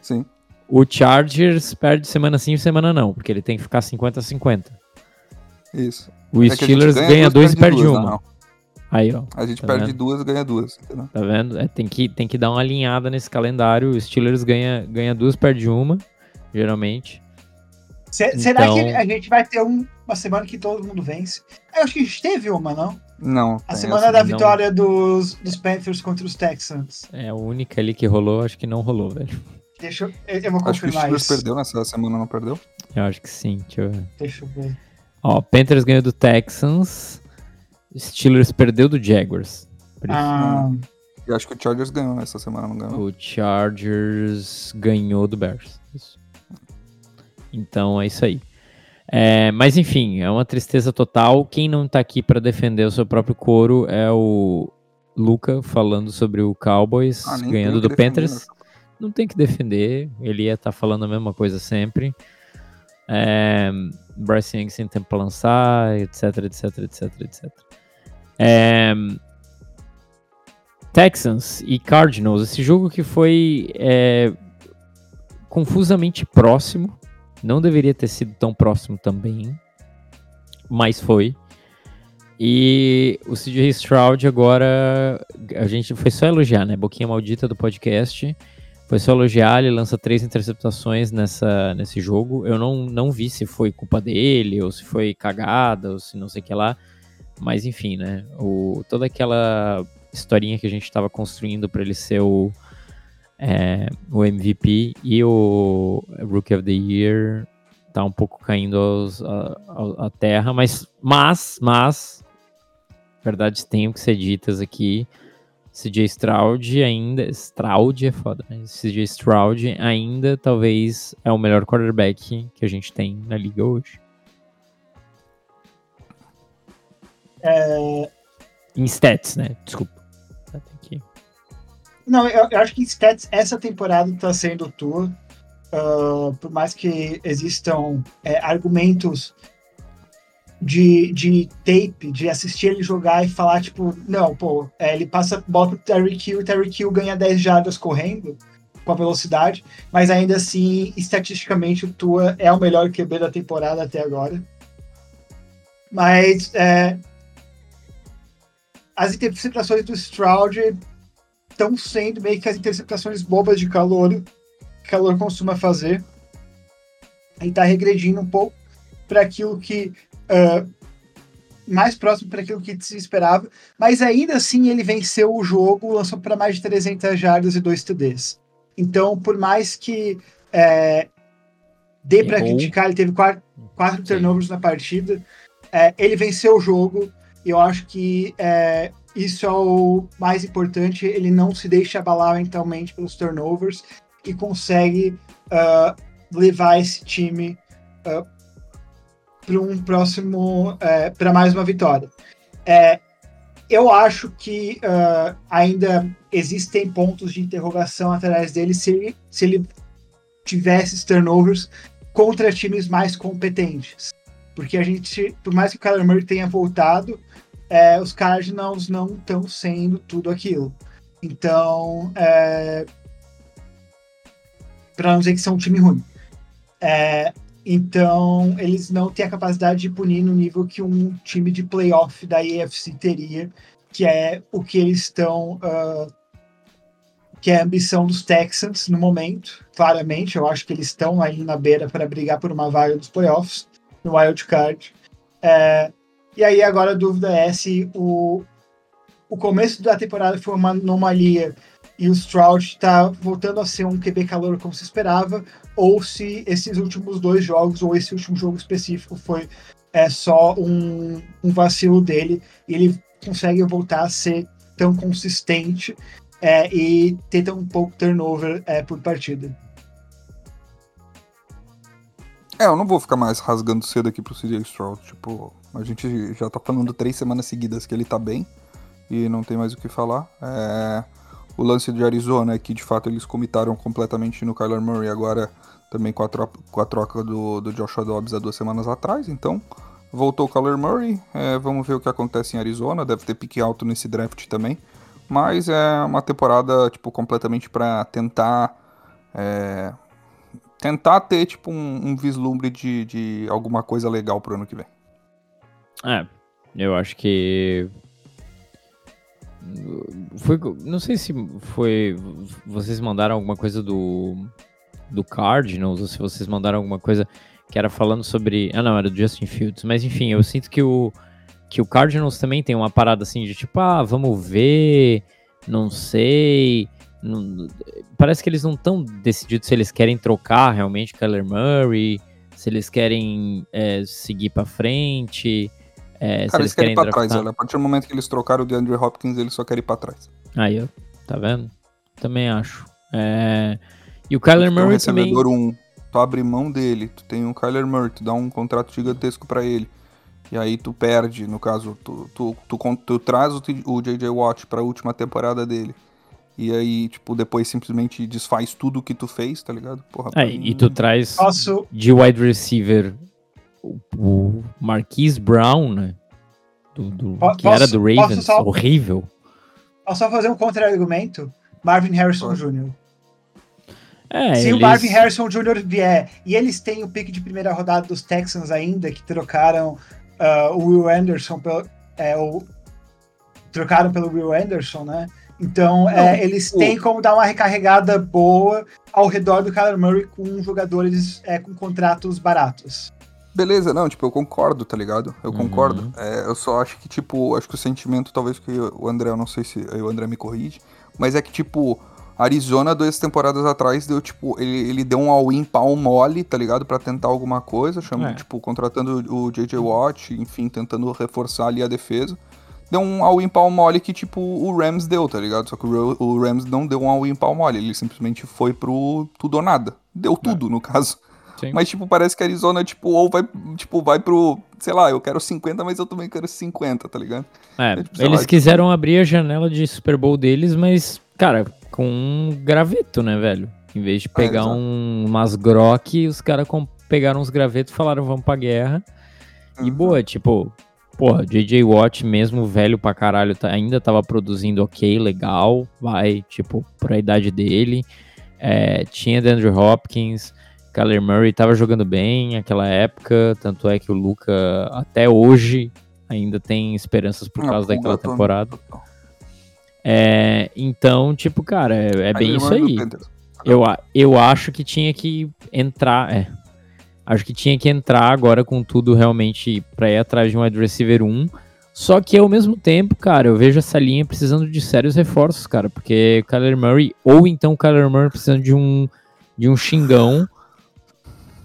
Sim.
O Chargers perde semana sim e semana não, porque ele tem que ficar 50-50.
Isso.
O é Steelers ganha, ganha dois e perde duas, uma. Não. Aí, ó.
A gente tá perde vendo? duas ganha duas.
Entendeu? Tá vendo? É, tem, que, tem que dar uma alinhada nesse calendário. O Steelers ganha, ganha duas, perde uma, geralmente.
Se, então... Será que então- a gente vai ter um, uma semana que todo mundo vence? Eu acho que a gente teve uma, não?
Não.
A semana da vitória dos, dos Panthers contra os Texans.
É, a única ali que rolou, acho que não rolou, velho.
Deixa eu, eu vou confirmar acho que o Steelers
perdeu nessa semana, não perdeu?
Eu acho que sim, deixa eu ver.
Deixa eu ver.
Ó, Panthers ganhou do Texans, Steelers perdeu do Jaguars.
Ah...
Eu acho que o Chargers ganhou essa semana, não ganhou?
O Chargers ganhou do Bears. Isso. Então é isso aí. É, mas enfim, é uma tristeza total. Quem não tá aqui para defender o seu próprio couro é o Luca falando sobre o Cowboys ah, ganhando do Panthers. Né? Não tem que defender, ele ia estar tá falando a mesma coisa sempre. É, Bryce Young sem tempo para lançar, etc, etc, etc, etc. É, Texans e Cardinals, esse jogo que foi é, confusamente próximo, não deveria ter sido tão próximo também, mas foi. E o CJ Stroud agora, a gente foi só elogiar, né? Boquinha maldita do podcast. Foi só elogiar, ele lança três interceptações nessa, nesse jogo. Eu não, não vi se foi culpa dele, ou se foi cagada, ou se não sei o que lá. Mas enfim, né? O, toda aquela historinha que a gente estava construindo para ele ser o, é, o MVP e o Rookie of the Year tá um pouco caindo aos, a, a, terra, mas, mas, mas, verdades tenham que ser ditas aqui. CJ Stroud ainda, Stroud é foda, né? CJ Stroud ainda talvez é o melhor quarterback que a gente tem na liga hoje.
É...
Em stats, né? Desculpa.
Não, eu, eu, acho que stats essa temporada tá sendo tua. Uh, por mais que existam é, argumentos de, de tape, de assistir ele jogar e falar, tipo, não, pô, é, ele passa bola pro Terry Kill e Terry Kill ganha 10 jardas correndo com a velocidade, mas ainda assim, estatisticamente, o Tua é o melhor QB da temporada até agora. Mas é, as interceptações do Stroud estão sendo meio que as interceptações bobas de calor que calor costuma fazer. Ele está regredindo um pouco para aquilo que uh, mais próximo para aquilo que se esperava, mas ainda assim ele venceu o jogo, lançou para mais de 300 jardas e 2 TDs. Então, por mais que é, dê para criticar, ele teve quatro, quatro turnovers na partida, é, ele venceu o jogo, e eu acho que é, isso é o mais importante, ele não se deixa abalar mentalmente pelos turnovers e consegue uh, levar esse time uh, para um próximo, é, para mais uma vitória. É, eu acho que uh, ainda existem pontos de interrogação atrás dele se ele, se ele tivesse turnovers contra times mais competentes. Porque a gente, por mais que o Kyler Murray tenha voltado, é, os Cardinals não estão sendo tudo aquilo. Então, é, para não dizer que são um time ruim. É, então, eles não têm a capacidade de punir no nível que um time de playoff da AFC teria, que é o que eles estão. Uh, que é a ambição dos Texans no momento, claramente. Eu acho que eles estão aí na beira para brigar por uma vaga dos playoffs, no wild card. É, e aí agora a dúvida é se o, o começo da temporada foi uma anomalia e o Stroud está voltando a ser um QB calor como se esperava, ou se esses últimos dois jogos, ou esse último jogo específico, foi é, só um, um vacilo dele e ele consegue voltar a ser tão consistente é, e ter tão pouco turnover é, por partida.
É, eu não vou ficar mais rasgando cedo aqui pro CJ Stroud. Tipo, a gente já tá falando três semanas seguidas que ele tá bem e não tem mais o que falar. É o lance de Arizona é que de fato eles comitaram completamente no Kyler Murray agora também com a, troca, com a troca do, do Joshua Dobbs há duas semanas atrás, então voltou o Kyler Murray, é, vamos ver o que acontece em Arizona, deve ter pique alto nesse draft também, mas é uma temporada tipo completamente para tentar é, tentar ter tipo um, um vislumbre de, de alguma coisa legal pro ano que vem.
É, eu acho que foi, não sei se foi. Vocês mandaram alguma coisa do, do Cardinals, ou se vocês mandaram alguma coisa que era falando sobre. Ah, não, era do Justin Fields. Mas enfim, eu sinto que o, que o Cardinals também tem uma parada assim de tipo, ah, vamos ver, não sei. Não, parece que eles não estão decididos se eles querem trocar realmente Kyler Murray, se eles querem é, seguir para frente. É,
Cara, eles querem ir pra draftar... trás, olha. A partir do momento que eles trocaram o DeAndre Hopkins, eles só querem ir pra trás.
Aí, ó. Tá vendo? Também acho. É... E o Kyler Murray um também...
Um, tu abre mão dele, tu tem um Kyler Murray, tu dá um contrato gigantesco para ele. E aí tu perde, no caso, tu, tu, tu, tu, tu traz o, o J.J. Watt pra última temporada dele. E aí, tipo, depois simplesmente desfaz tudo que tu fez, tá ligado?
Porra, é, mim... E tu traz Posso... de wide receiver o, Marquise Brown, né? Do, do que era do Ravens, só, horrível.
Posso só fazer um contra-argumento? Marvin Harrison Jr. É, Se eles... o Marvin Harrison Jr. vier e eles têm o pique de primeira rodada dos Texans ainda, que trocaram uh, o Will Anderson pelo, é, o, trocaram pelo Will Anderson, né? Então, Não, é, eles o... têm como dar uma recarregada boa ao redor do Kyler Murray com jogadores é, com contratos baratos.
Beleza, não, tipo, eu concordo, tá ligado? Eu uhum. concordo. É, eu só acho que, tipo, acho que o sentimento, talvez que o André, eu não sei se o André me corrige, mas é que, tipo, Arizona, duas temporadas atrás, deu, tipo, ele, ele deu um all-in pau mole, tá ligado? para tentar alguma coisa, chama, é. tipo, contratando o J.J. Watt, enfim, tentando reforçar ali a defesa. Deu um all-in pau mole que, tipo, o Rams deu, tá ligado? Só que o, o Rams não deu um all-in pau mole, ele simplesmente foi pro tudo ou nada. Deu tudo, é. no caso. Sim. Mas, tipo, parece que a Arizona, tipo, ou vai, tipo, vai pro, sei lá, eu quero 50, mas eu também quero 50, tá ligado?
É, é tipo, eles lá, quiseram tipo... abrir a janela de Super Bowl deles, mas, cara, com um graveto, né, velho? Em vez de é, pegar é, um, umas grok, os caras pegaram uns gravetos e falaram, vamos pra guerra. Uhum. E boa, tipo, porra, JJ Watt, mesmo velho pra caralho, tá, ainda tava produzindo ok, legal, vai, tipo, pra idade dele. É, tinha DeAndre Hopkins, Kyler Murray tava jogando bem naquela época, tanto é que o Luca até hoje ainda tem esperanças por causa daquela temporada. É, então, tipo, cara, é, é bem isso aí. Eu, eu acho que tinha que entrar, é, Acho que tinha que entrar agora com tudo realmente para ir atrás de um wide receiver 1. Só que ao mesmo tempo, cara, eu vejo essa linha precisando de sérios reforços, cara, porque Kyler Murray, ou então Kyler Murray precisando de um, de um xingão,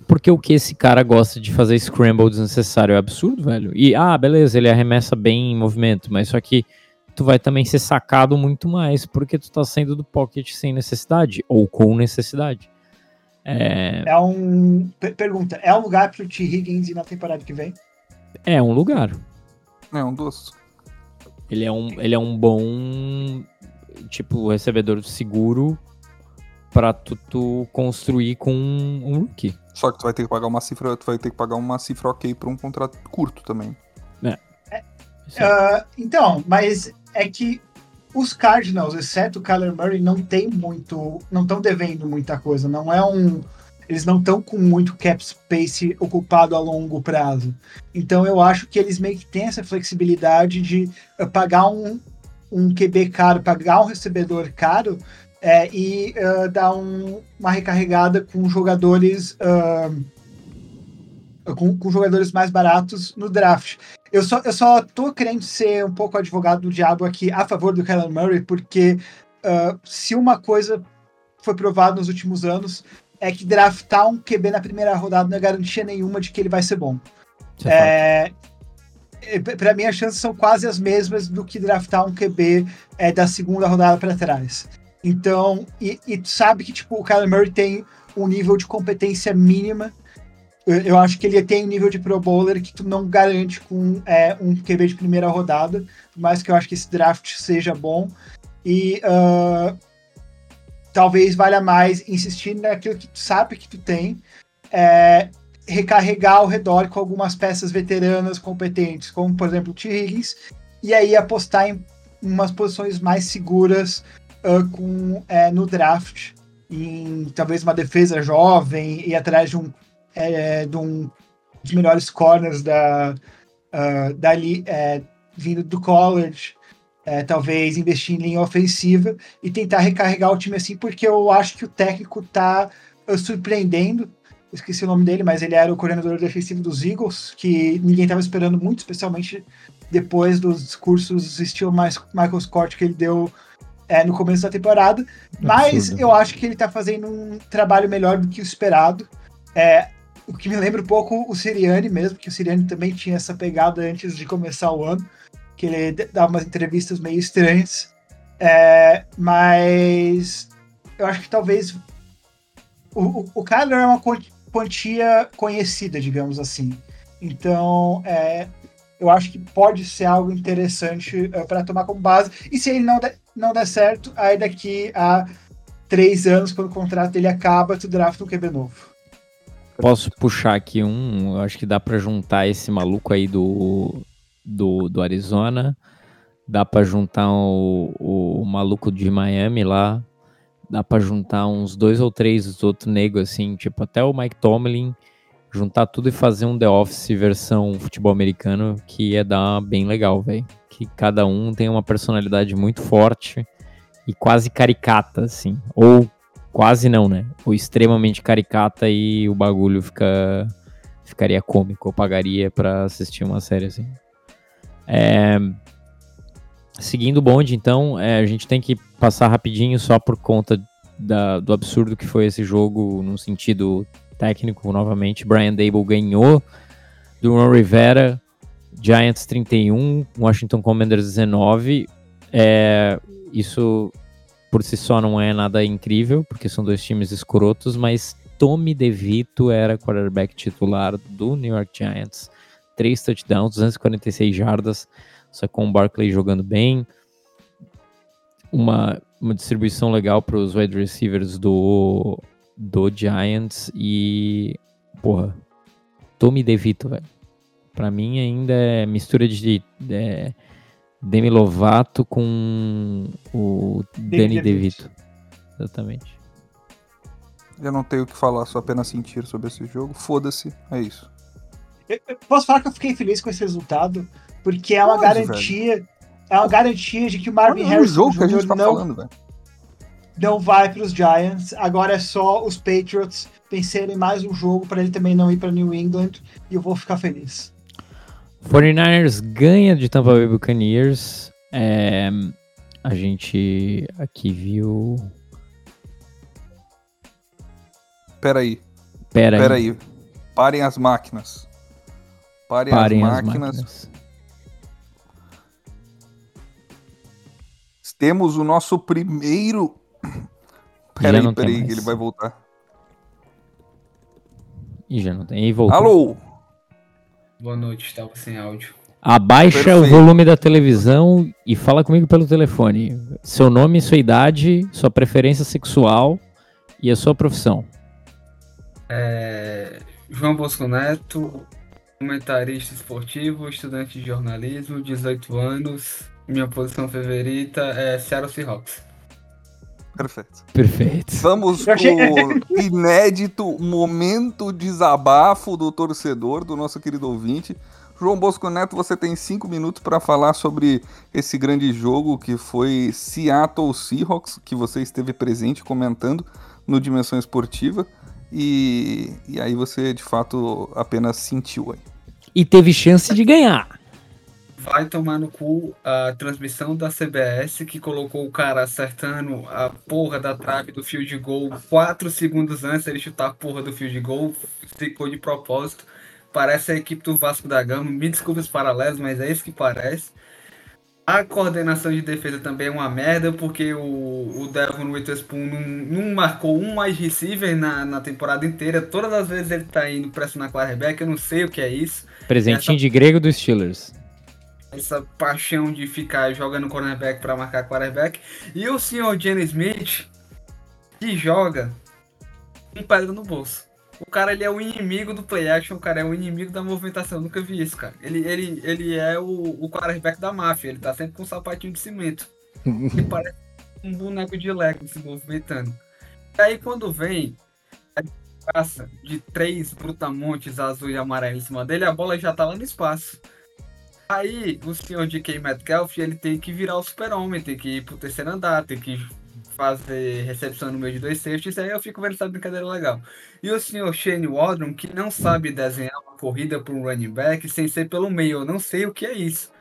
porque o que esse cara gosta de fazer scramble desnecessário é absurdo, velho. E, ah, beleza, ele arremessa bem em movimento, mas só que tu vai também ser sacado muito mais porque tu tá saindo do pocket sem necessidade, ou com necessidade.
É, é um. Pergunta: é um lugar pro T. Higgins na temporada que vem?
É um lugar.
É um doce.
Ele é um, ele é um bom tipo recebedor seguro para tu, tu, construir com um, rookie.
Só que tu vai ter que pagar uma cifra, tu vai ter que pagar uma cifra ok para um contrato curto também.
É. é uh, então, mas é que os Cardinals, exceto o Kyler Murray, não tem muito, não estão devendo muita coisa. Não é um, eles não estão com muito cap space ocupado a longo prazo. Então eu acho que eles meio que têm essa flexibilidade de uh, pagar um, um QB caro, pagar um recebedor caro é, e uh, dar um, uma recarregada com jogadores uh, com, com jogadores mais baratos no draft. Eu só, eu só tô querendo ser um pouco advogado do diabo aqui a favor do Kyler Murray, porque uh, se uma coisa foi provada nos últimos anos é que draftar um QB na primeira rodada não é garantia nenhuma de que ele vai ser bom. É, é para mim, as chances são quase as mesmas do que draftar um QB é, da segunda rodada para trás. Então, e, e sabe que tipo, o Kyler Murray tem um nível de competência mínima eu acho que ele tem um nível de Pro Bowler que tu não garante com é, um QB de primeira rodada, mas que eu acho que esse draft seja bom. E uh, talvez valha mais insistir naquilo que tu sabe que tu tem, é, recarregar ao redor com algumas peças veteranas competentes, como por exemplo o T. Higgins, e aí apostar em umas posições mais seguras uh, com, é, no draft, em talvez uma defesa jovem e atrás de um é, de um dos melhores corners da, uh, dali, é, vindo do college. É, talvez investir em linha ofensiva e tentar recarregar o time assim, porque eu acho que o técnico tá uh, surpreendendo. Esqueci o nome dele, mas ele era o coordenador defensivo dos Eagles, que ninguém estava esperando muito, especialmente depois dos discursos estilo mais Michael Scott que ele deu é, no começo da temporada. Mas eu acho que ele está fazendo um trabalho melhor do que o esperado. É, o que me lembra um pouco o Siriani mesmo, que o Siriani também tinha essa pegada antes de começar o ano, que ele dava umas entrevistas meio estranhas. É, mas eu acho que talvez o, o, o Kyler é uma quantia conhecida, digamos assim. Então, é, eu acho que pode ser algo interessante é, para tomar como base. E se ele não der, não der certo, aí daqui a três anos, quando o contrato dele acaba, tu draft um QB novo.
Posso puxar aqui um, eu acho que dá para juntar esse maluco aí do, do, do Arizona, dá para juntar o, o, maluco de Miami lá, dá para juntar uns dois ou três outros negros assim, tipo até o Mike Tomlin, juntar tudo e fazer um The Office versão futebol americano que ia dar bem legal, velho. Que cada um tem uma personalidade muito forte e quase caricata, assim. Ou Quase não, né? O extremamente caricata e o bagulho fica ficaria cômico. Eu pagaria para assistir uma série assim. É... Seguindo o bonde, então, é, a gente tem que passar rapidinho só por conta da, do absurdo que foi esse jogo no sentido técnico. Novamente, Brian Dable ganhou do Ron Rivera, Giants 31, Washington Commanders 19. É, isso por si só não é nada incrível, porque são dois times escrotos, mas Tommy DeVito era quarterback titular do New York Giants. Três touchdowns, 246 jardas, só com o Barkley jogando bem. Uma, uma distribuição legal para os wide receivers do, do Giants e, porra, Tommy DeVito, velho. Pra mim ainda é mistura de é, Demi Lovato com o Danny DeVito. Exatamente.
Eu não tenho o que falar, só apenas sentir sobre esse jogo. Foda-se, é isso.
Eu, eu posso falar que eu fiquei feliz com esse resultado, porque é uma
Pode,
garantia. É uma garantia de que o Marvin
Olha o
Harrison
jogo que a
Jr.
gente tá
não,
falando, velho.
não vai para os Giants. Agora é só os Patriots vencerem mais um jogo para ele também não ir para New England e eu vou ficar feliz.
49ers ganha de Tampa Bay Buccaneers. É, a gente aqui viu.
Peraí,
Pera, aí.
peraí. Parem as máquinas. Parem,
Parem
as,
as
máquinas.
máquinas.
Temos o nosso primeiro. Peraí, peraí, ele vai voltar.
E já não tem. E voltou.
Alô?
Boa noite, estava sem áudio.
Abaixa
Perfeito.
o volume da televisão e fala comigo pelo telefone. Seu nome, sua idade, sua preferência sexual e a sua profissão.
É, João Bosco Neto, comentarista esportivo, estudante de jornalismo, 18 anos. Minha posição favorita é Seattle Seahawks.
Perfeito.
Perfeito.
Vamos pro inédito momento desabafo do torcedor, do nosso querido ouvinte. João Bosco Neto, você tem cinco minutos para falar sobre esse grande jogo que foi Seattle Seahawks, que você esteve presente comentando no Dimensão Esportiva. E, e aí você de fato apenas sentiu aí.
E teve chance de ganhar.
Vai tomar no cu a transmissão da CBS que colocou o cara acertando a porra da trave do field goal 4 segundos antes ele chutar a porra do field goal. Ficou de propósito. Parece a equipe do Vasco da Gama. Me desculpe os paralelos, mas é isso que parece. A coordenação de defesa também é uma merda, porque o, o Devon Witherspoon não, não marcou um mais receiver na, na temporada inteira. Todas as vezes ele tá indo pressionar quarterback, eu não sei o que é isso.
Presentinho de grego dos Steelers.
Essa paixão de ficar jogando cornerback para marcar quarterback. E o senhor Jenny Smith, que joga com pedra no bolso. O cara ele é o inimigo do play action, o cara é o inimigo da movimentação. Eu nunca vi isso, cara. Ele, ele, ele é o, o quarterback da máfia, ele tá sempre com um sapatinho de cimento. Ele parece um boneco de Lego se movimentando. E aí quando vem a passa de três brutamontes azul e amarelo em cima dele, a bola já tá lá no espaço. Aí o senhor DK Metcalf ele tem que virar o super-homem, tem que ir pro terceiro andar, tem que fazer recepção no meio de dois safeties, aí eu fico vendo essa brincadeira legal. E o senhor Shane Waldron, que não sabe desenhar uma corrida para um running back sem ser pelo meio, eu não sei o que é isso.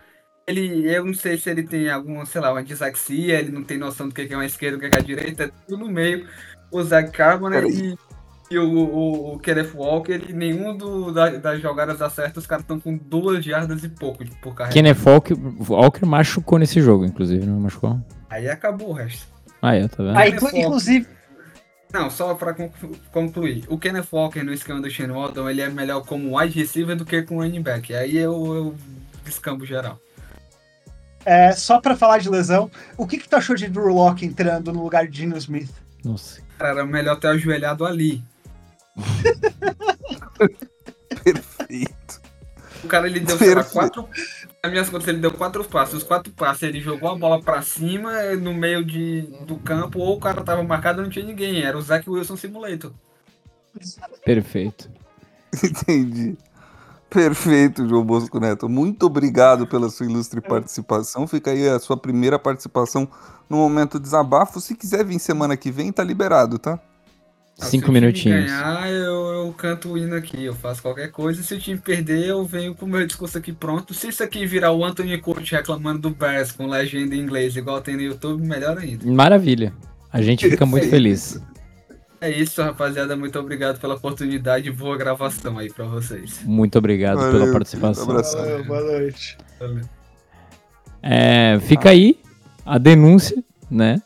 Ele, eu não sei se ele tem alguma, sei lá, uma disaxia, ele não tem noção do que é uma esquerda, do que é a direita, é tudo no meio. O Zach Carboner
Peraí.
E, o, o, o Kenneth Walker, e nenhum do, da- das jogadas acerta, os caras estão com duas jardas e pouco de- por carreira.
Kenneth Walker, Walker machucou nesse jogo, inclusive, não machucou?
Aí acabou o resto.
Ah, é, tá vendo?
Aí,
Kenneth
inclusive,
Não, só pra conclu- concluir. O Kenneth Walker no esquema do Shane Waldron, ele é melhor como wide receiver do que com running back. Aí eu, eu descambo geral.
é, só pra falar de lesão, o que, que tu achou de Drew Locke entrando no lugar de Gino Smith?
Nossa.
Cara, era melhor ter ajoelhado ali.
Perfeito.
O cara, ele deu, sei lá, quatro... Nas minhas contas, ele deu quatro passos. Os quatro passos, ele jogou a bola pra cima, eh, no meio de, do campo, ou o cara tava marcado e não tinha ninguém. Era o Zach Wilson Simulator.
Perfeito.
Entendi. Perfeito, João Bosco Neto. Muito obrigado pela sua ilustre participação. Fica aí a sua primeira participação no momento desabafo. Se quiser vir semana que vem, tá liberado, tá?
Ah, se
Cinco
time
minutinhos.
ganhar, eu, eu canto o hino aqui, eu faço qualquer coisa. Se o time perder, eu venho com o meu discurso aqui pronto. Se isso aqui virar o Anthony Coach reclamando do Bears com legenda em inglês, igual tem no YouTube, melhor ainda.
Maravilha. A gente fica muito feliz.
É isso, rapaziada. Muito obrigado pela oportunidade. Boa gravação aí pra vocês.
Muito obrigado
Valeu,
pela participação.
abraço.
Valeu, boa noite.
Valeu.
É, fica aí a denúncia, né?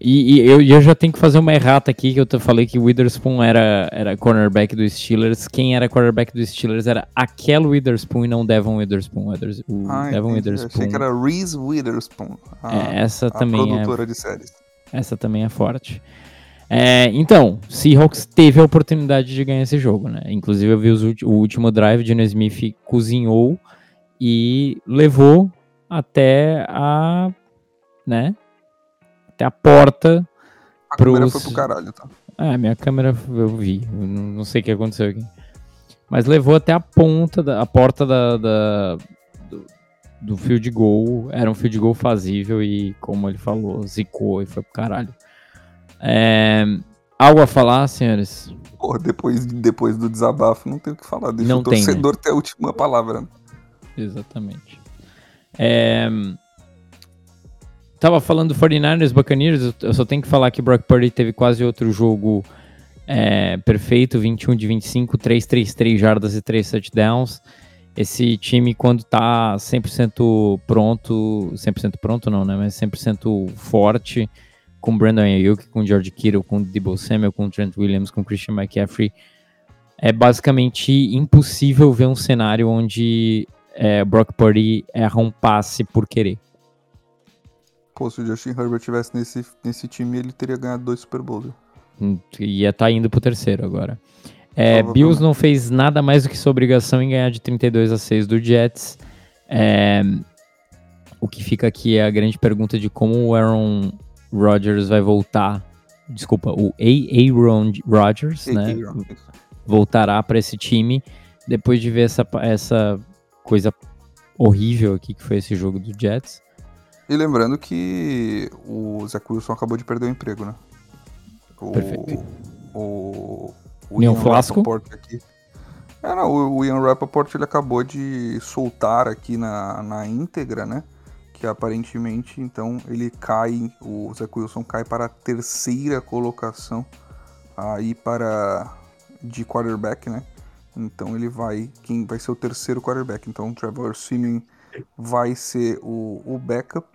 E, e eu, eu, já tenho que fazer uma errata aqui, que eu falei que o Witherspoon era, era cornerback do Steelers. Quem era cornerback do Steelers era aquele Witherspoon e não Devon Witherspoon. O
ah,
Devon
entendi. Witherspoon. Eu achei que era Reese Witherspoon.
A, é, essa também
é produtora
é,
de séries.
Essa também é forte. É, então, Seahawks teve a oportunidade de ganhar esse jogo, né? Inclusive eu vi os, o último drive, Geno Smith cozinhou e levou até a, né? Até a porta.
A pros... câmera foi pro caralho, tá?
É, minha câmera eu vi, eu não, sei o que aconteceu aqui. Mas levou até a ponta, da, a porta da, da do, do field goal. Era um field goal fazível e, como ele falou, zicou e foi pro caralho. É, algo a falar, senhores?
Porra, depois, depois do desabafo, não tem o que falar. Deixa
não
o torcedor
tem, né?
ter a última palavra.
Exatamente. É, tava falando do 49ers, Buccaneers, eu só tenho que falar que Brock Purdy teve quase outro jogo é, perfeito, 21 de 25, 333 jardas e 3 touchdowns. Esse time, quando tá 100% pronto, 100% pronto não, né, mas 100% forte, com Brandon Ayuk, com George Kittle, com Debo Samuel, com Trent Williams, com Christian McCaffrey, é basicamente impossível ver um cenário onde é, Brock Purdy erra um passe por querer.
Pô, se o Justin Herbert tivesse nesse, nesse time, ele teria ganhado dois Super Bowls.
Hum, ia estar tá indo pro terceiro agora. É, Bills não fez nada mais do que sua obrigação em ganhar de 32 a 6 do Jets. É, o que fica aqui é a grande pergunta de como o Aaron Rodgers vai voltar. Desculpa, o Aaron Rodgers, né? Voltará para esse time depois de ver essa, essa coisa horrível aqui que foi esse jogo do Jets.
E lembrando que o Zach Wilson acabou de perder o emprego, né?
O, Perfeito.
O,
o Ian Flasco?
aqui. É, não, o Ian Rappaport ele acabou de soltar aqui na, na íntegra, né? Que aparentemente, então, ele cai, o Zach Wilson cai para a terceira colocação aí para de quarterback, né? Então ele vai, quem vai ser o terceiro quarterback. Então o Trevor Simeon vai ser o, o backup.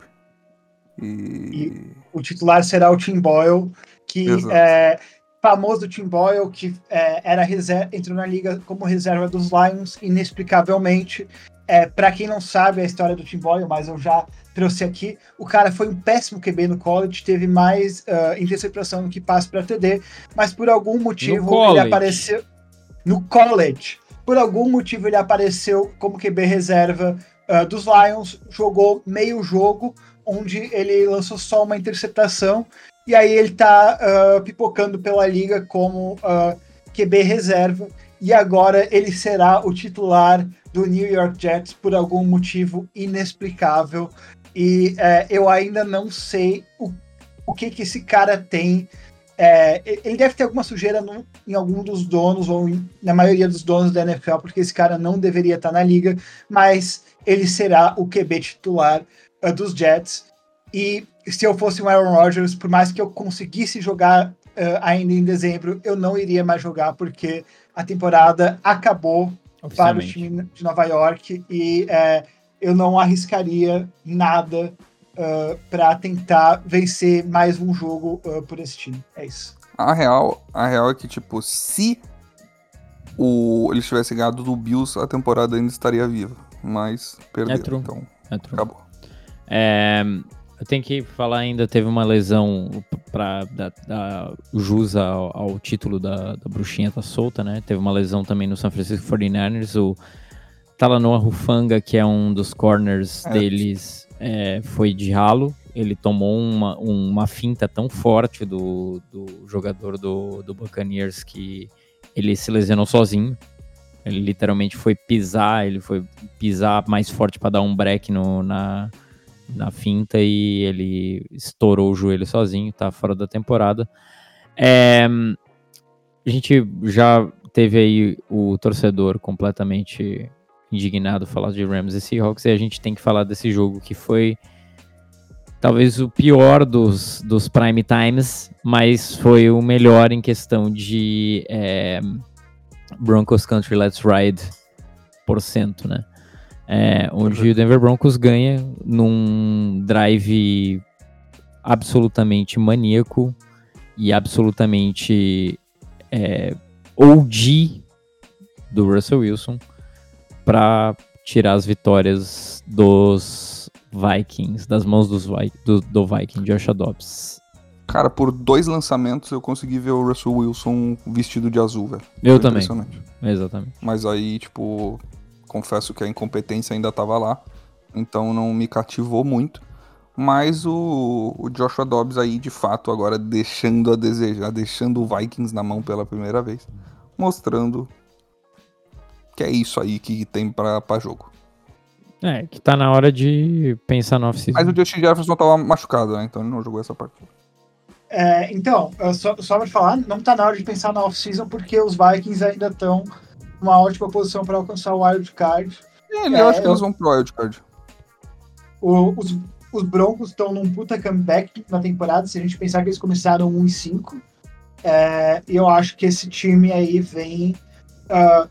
E...
e... o titular será o Tim Boyle, que Exato. é famoso Tim Boyle, que é, era reserva, entrou na liga como reserva dos Lions, inexplicavelmente. É, para quem não sabe a história do Tim Boyle, mas eu já trouxe aqui, o cara foi um péssimo QB no college, teve mais uh, interceptação do que passe para TD, mas por algum motivo ele apareceu no college. Por algum motivo ele apareceu como QB reserva uh, dos Lions, jogou meio jogo, onde ele lançou só uma interceptação, e aí ele tá uh, pipocando pela liga como uh, QB reserva, e agora ele será o titular do New York Jets por algum motivo inexplicável. E uh, eu ainda não sei o, o que, que esse cara tem é, ele deve ter alguma sujeira no, em algum dos donos, ou em, na maioria dos donos da NFL, porque esse cara não deveria estar na liga, mas ele será o QB titular uh, dos Jets. E se eu fosse o Aaron Rodgers, por mais que eu conseguisse jogar uh, ainda em dezembro, eu não iria mais jogar, porque a temporada acabou para o time de Nova York e uh, eu não arriscaria nada para tentar vencer mais um jogo por esse time. É isso.
A real, a real é que, tipo, se o, ele tivesse ganhado do Bills, a temporada ainda estaria viva. Mas perdeu. É true. Então,
é true.
acabou.
É, eu tenho que falar ainda, teve uma lesão para dar jus ao, ao, título da, da bruxinha tá solta, né? Teve uma lesão também no San Francisco 49ers, o Talanoa Rufanga, que é um dos corners é. deles, é, foi de ralo. Ele tomou uma, uma finta tão forte do, do jogador do, do Buccaneers que ele se lesionou sozinho. Ele literalmente foi pisar, ele foi pisar mais forte para dar um break no, na, na finta e ele estourou o joelho sozinho, tá fora da temporada. É, a gente já teve aí o torcedor completamente indignado falar de Rams e Seahawks e a gente tem que falar desse jogo que foi talvez o pior dos, dos prime times, mas foi o melhor em questão de é, Broncos Country Let's Ride por cento, né? É, onde o Denver Broncos ganha num drive absolutamente maníaco e absolutamente é, OG do Russell Wilson para tirar as vitórias dos Vikings, das mãos dos Vi- do, do Viking, Josh Dobbs.
Cara, por dois lançamentos eu consegui ver o Russell Wilson vestido de azul, velho.
Eu
Foi
também,
Impressionante.
exatamente.
Mas aí, tipo, confesso que a incompetência ainda tava lá. Então não me cativou muito. Mas o, o Joshua Dobbs aí, de fato, agora deixando a desejar, deixando o Vikings na mão pela primeira vez. Mostrando que é isso aí que tem pra, pra jogo.
É, que tá na hora de pensar no off-season.
Mas o Justin Jefferson tava machucado, né? Então ele não jogou essa partida.
É, então, só, só pra falar, não tá na hora de pensar na off-season porque os Vikings ainda estão numa ótima posição para alcançar o wild card. É,
eu acho que
eu-
eles vão pro wildcard.
O- os, os Broncos estão num puta comeback na temporada, se a gente pensar que eles começaram 1 e 5. É, e eu acho que esse time aí vem ah,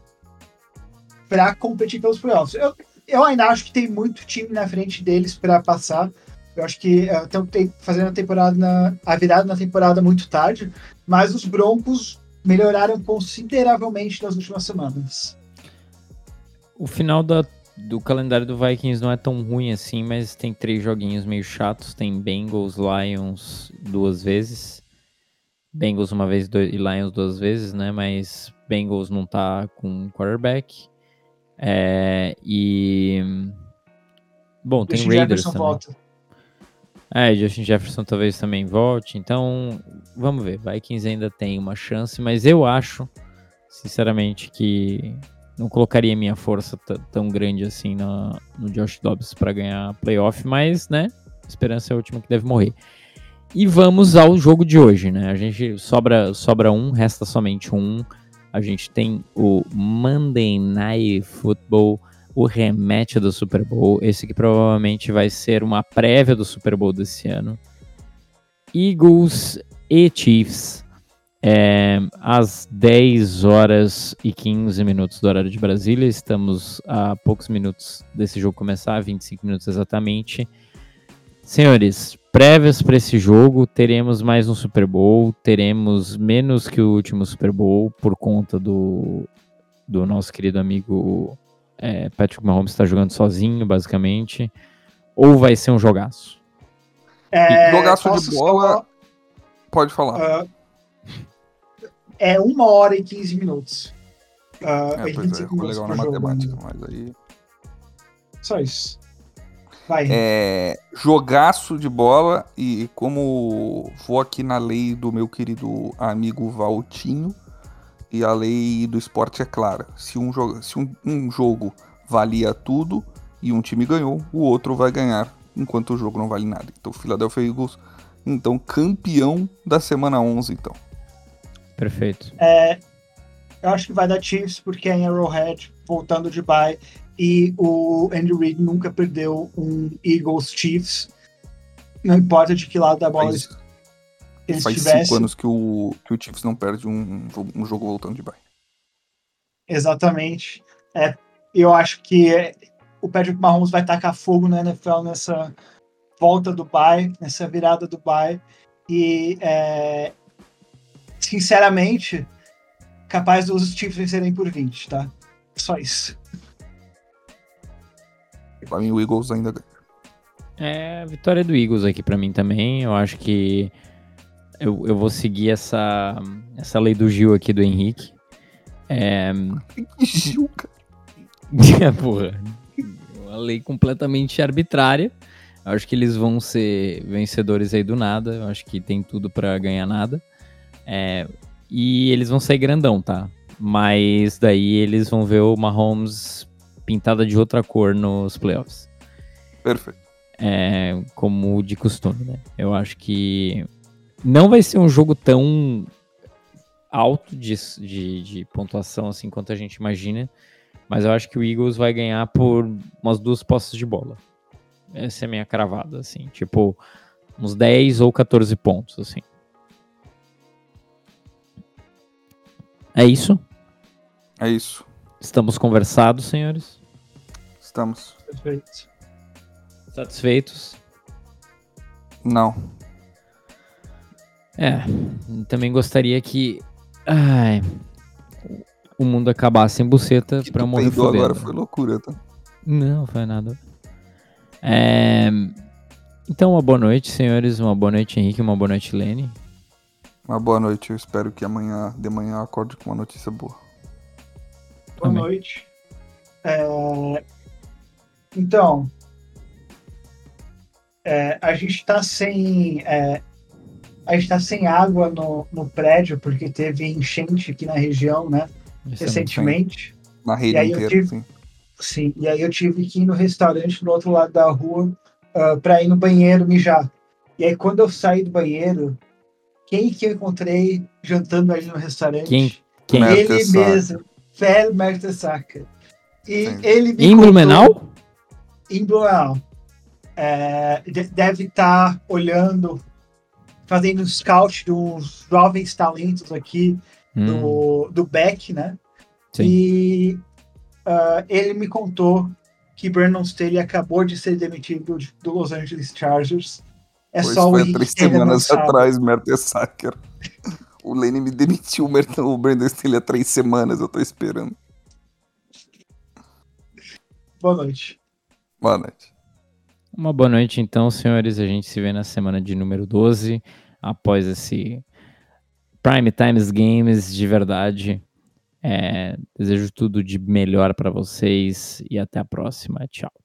pra competir pelos playoffs. Eu, eu ainda acho que tem muito time na frente deles pra passar. Eu acho que estão fazendo a temporada na, a virada na temporada muito tarde, mas os Broncos melhoraram consideravelmente nas últimas semanas.
O final da- do calendário do Vikings não é tão ruim assim, mas tem três joguinhos meio chatos. Tem Bengals, Lions duas vezes. Bengals uma vez dois- e Lions duas vezes, né? Mas Bengals não tá com quarterback. É, e. Bom, tem Raiders também.
volta.
É, Justin Jefferson talvez também volte. Então, vamos ver. Vikings ainda tem uma chance, mas eu acho, sinceramente, que não colocaria minha força tão grande assim no, no Josh Dobbs para ganhar playoff, mas, né? Esperança é a última que deve morrer. E vamos ao jogo de hoje, né? A gente sobra, sobra um, resta somente um. A gente tem o Monday Night Football, o rematch do Super Bowl. Esse que provavelmente vai ser uma prévia do Super Bowl desse ano. Eagles e Chiefs. É, às 10 horas e 15 minutos do horário de Brasília. Estamos a poucos minutos desse jogo começar, 25 minutos exatamente. Senhores, prévias para esse jogo, teremos mais um Super Bowl, teremos menos que o último Super Bowl por conta do, do nosso querido amigo é, Patrick Mahomes estar jogando sozinho, basicamente, ou vai ser um jogaço?
É,
Jogaço de bola.
só,
Pode falar.
ah, é uma hora e 15 minutos. Ah,
é,
e
pois é,
25
ficou
minutos
legal na matemática, mas aí.
Só isso. Vai.
É, jogaço de bola e como vou aqui na lei do meu querido amigo Valtinho e a lei do esporte é clara. Se um jogo, se um, um jogo valia tudo e um time ganhou, o outro vai ganhar enquanto o jogo não vale nada. Então, Philadelphia Eagles, então campeão da semana 11, então.
Perfeito.
Eu acho que vai dar Chiefs porque é em Arrowhead, voltando de bye. E o Andy Reid nunca perdeu um Eagles Chiefs. Não importa de que lado da bola
Faz,
eles
faz cinco anos que o, que o Chiefs não perde um, jogo- um jogo voltando de bye.
Exatamente. É, eu acho que é, o Patrick Mahomes vai tacar fogo na NFL nessa volta do bye, nessa virada do bye. E, é, sinceramente, capaz dos Chiefs vencerem por 20, tá? Só isso.
Pra mim, o Eagles ainda ganha.
É a vitória do Eagles aqui pra mim também. Eu acho que eu, eu vou seguir essa, essa lei do Gil aqui do Henrique. É,
Gil, cara.
porra. Uma lei completamente arbitrária. Eu acho que eles vão ser vencedores aí do nada. Eu acho que tem tudo pra ganhar nada. É, e eles vão sair grandão, tá? Mas daí eles vão ver o Mahomes pintada de outra cor nos playoffs.
Perfeito.
É, como de costume, né? Eu acho que não vai ser um jogo tão alto de, de, de pontuação assim quanto a gente imagina, mas eu acho que o Eagles vai ganhar por umas duas posses de bola. Essa é a minha cravada, assim, tipo uns 10 ou 14 pontos, assim. É isso?
É isso.
Estamos conversados, senhores?
Estamos.
Perfeito.
Satisfeitos?
Não.
É, também gostaria que ai, o mundo acabasse em buceta
Que
pra morrer fudendo.
agora foi loucura, tá?
Não, foi nada. É, Então, uma boa noite, senhores. Uma boa noite, Henrique. Uma boa noite, Lene.
Uma boa noite, eu espero que amanhã, de manhã, eu acorde com uma notícia boa.
Boa
Amém.
noite. É, Então, é, a gente tá sem. é, A gente tá sem água no, no prédio, porque teve enchente aqui na região, né?
Isso é
Recentemente.
Na rede
E aí eu
inteira,
tive-
assim.
Sim, e aí eu tive que ir no restaurante do outro lado da rua ah, pra ir no banheiro mijar. E aí quando eu saí do banheiro, quem que eu encontrei jantando ali no restaurante?
Quem? Quem?
Ele mesmo, Fer Mertesacker. E
Sim.
ele me
Em
contou-
Blumenau?
Em Blumenau. É, de- deve estar olhando, fazendo um scout dos jovens talentos aqui
Hum,
do, do Beck, né?
sim.
E ah, ele me contou que Brandon Staley acabou de ser demitido de- do Los Angeles Chargers. É
Pois
só o
foi há
Henrique
três semanas atrás, Mertesacker. O Lane me demitiu, o o Brandon Staley há três semanas, eu tô esperando.
Boa noite.
Boa noite.
Uma boa noite, então, senhores. A gente se vê na semana de número 12, após esse Prime Times Games de verdade. É, desejo tudo de melhor pra vocês e até a próxima. Tchau.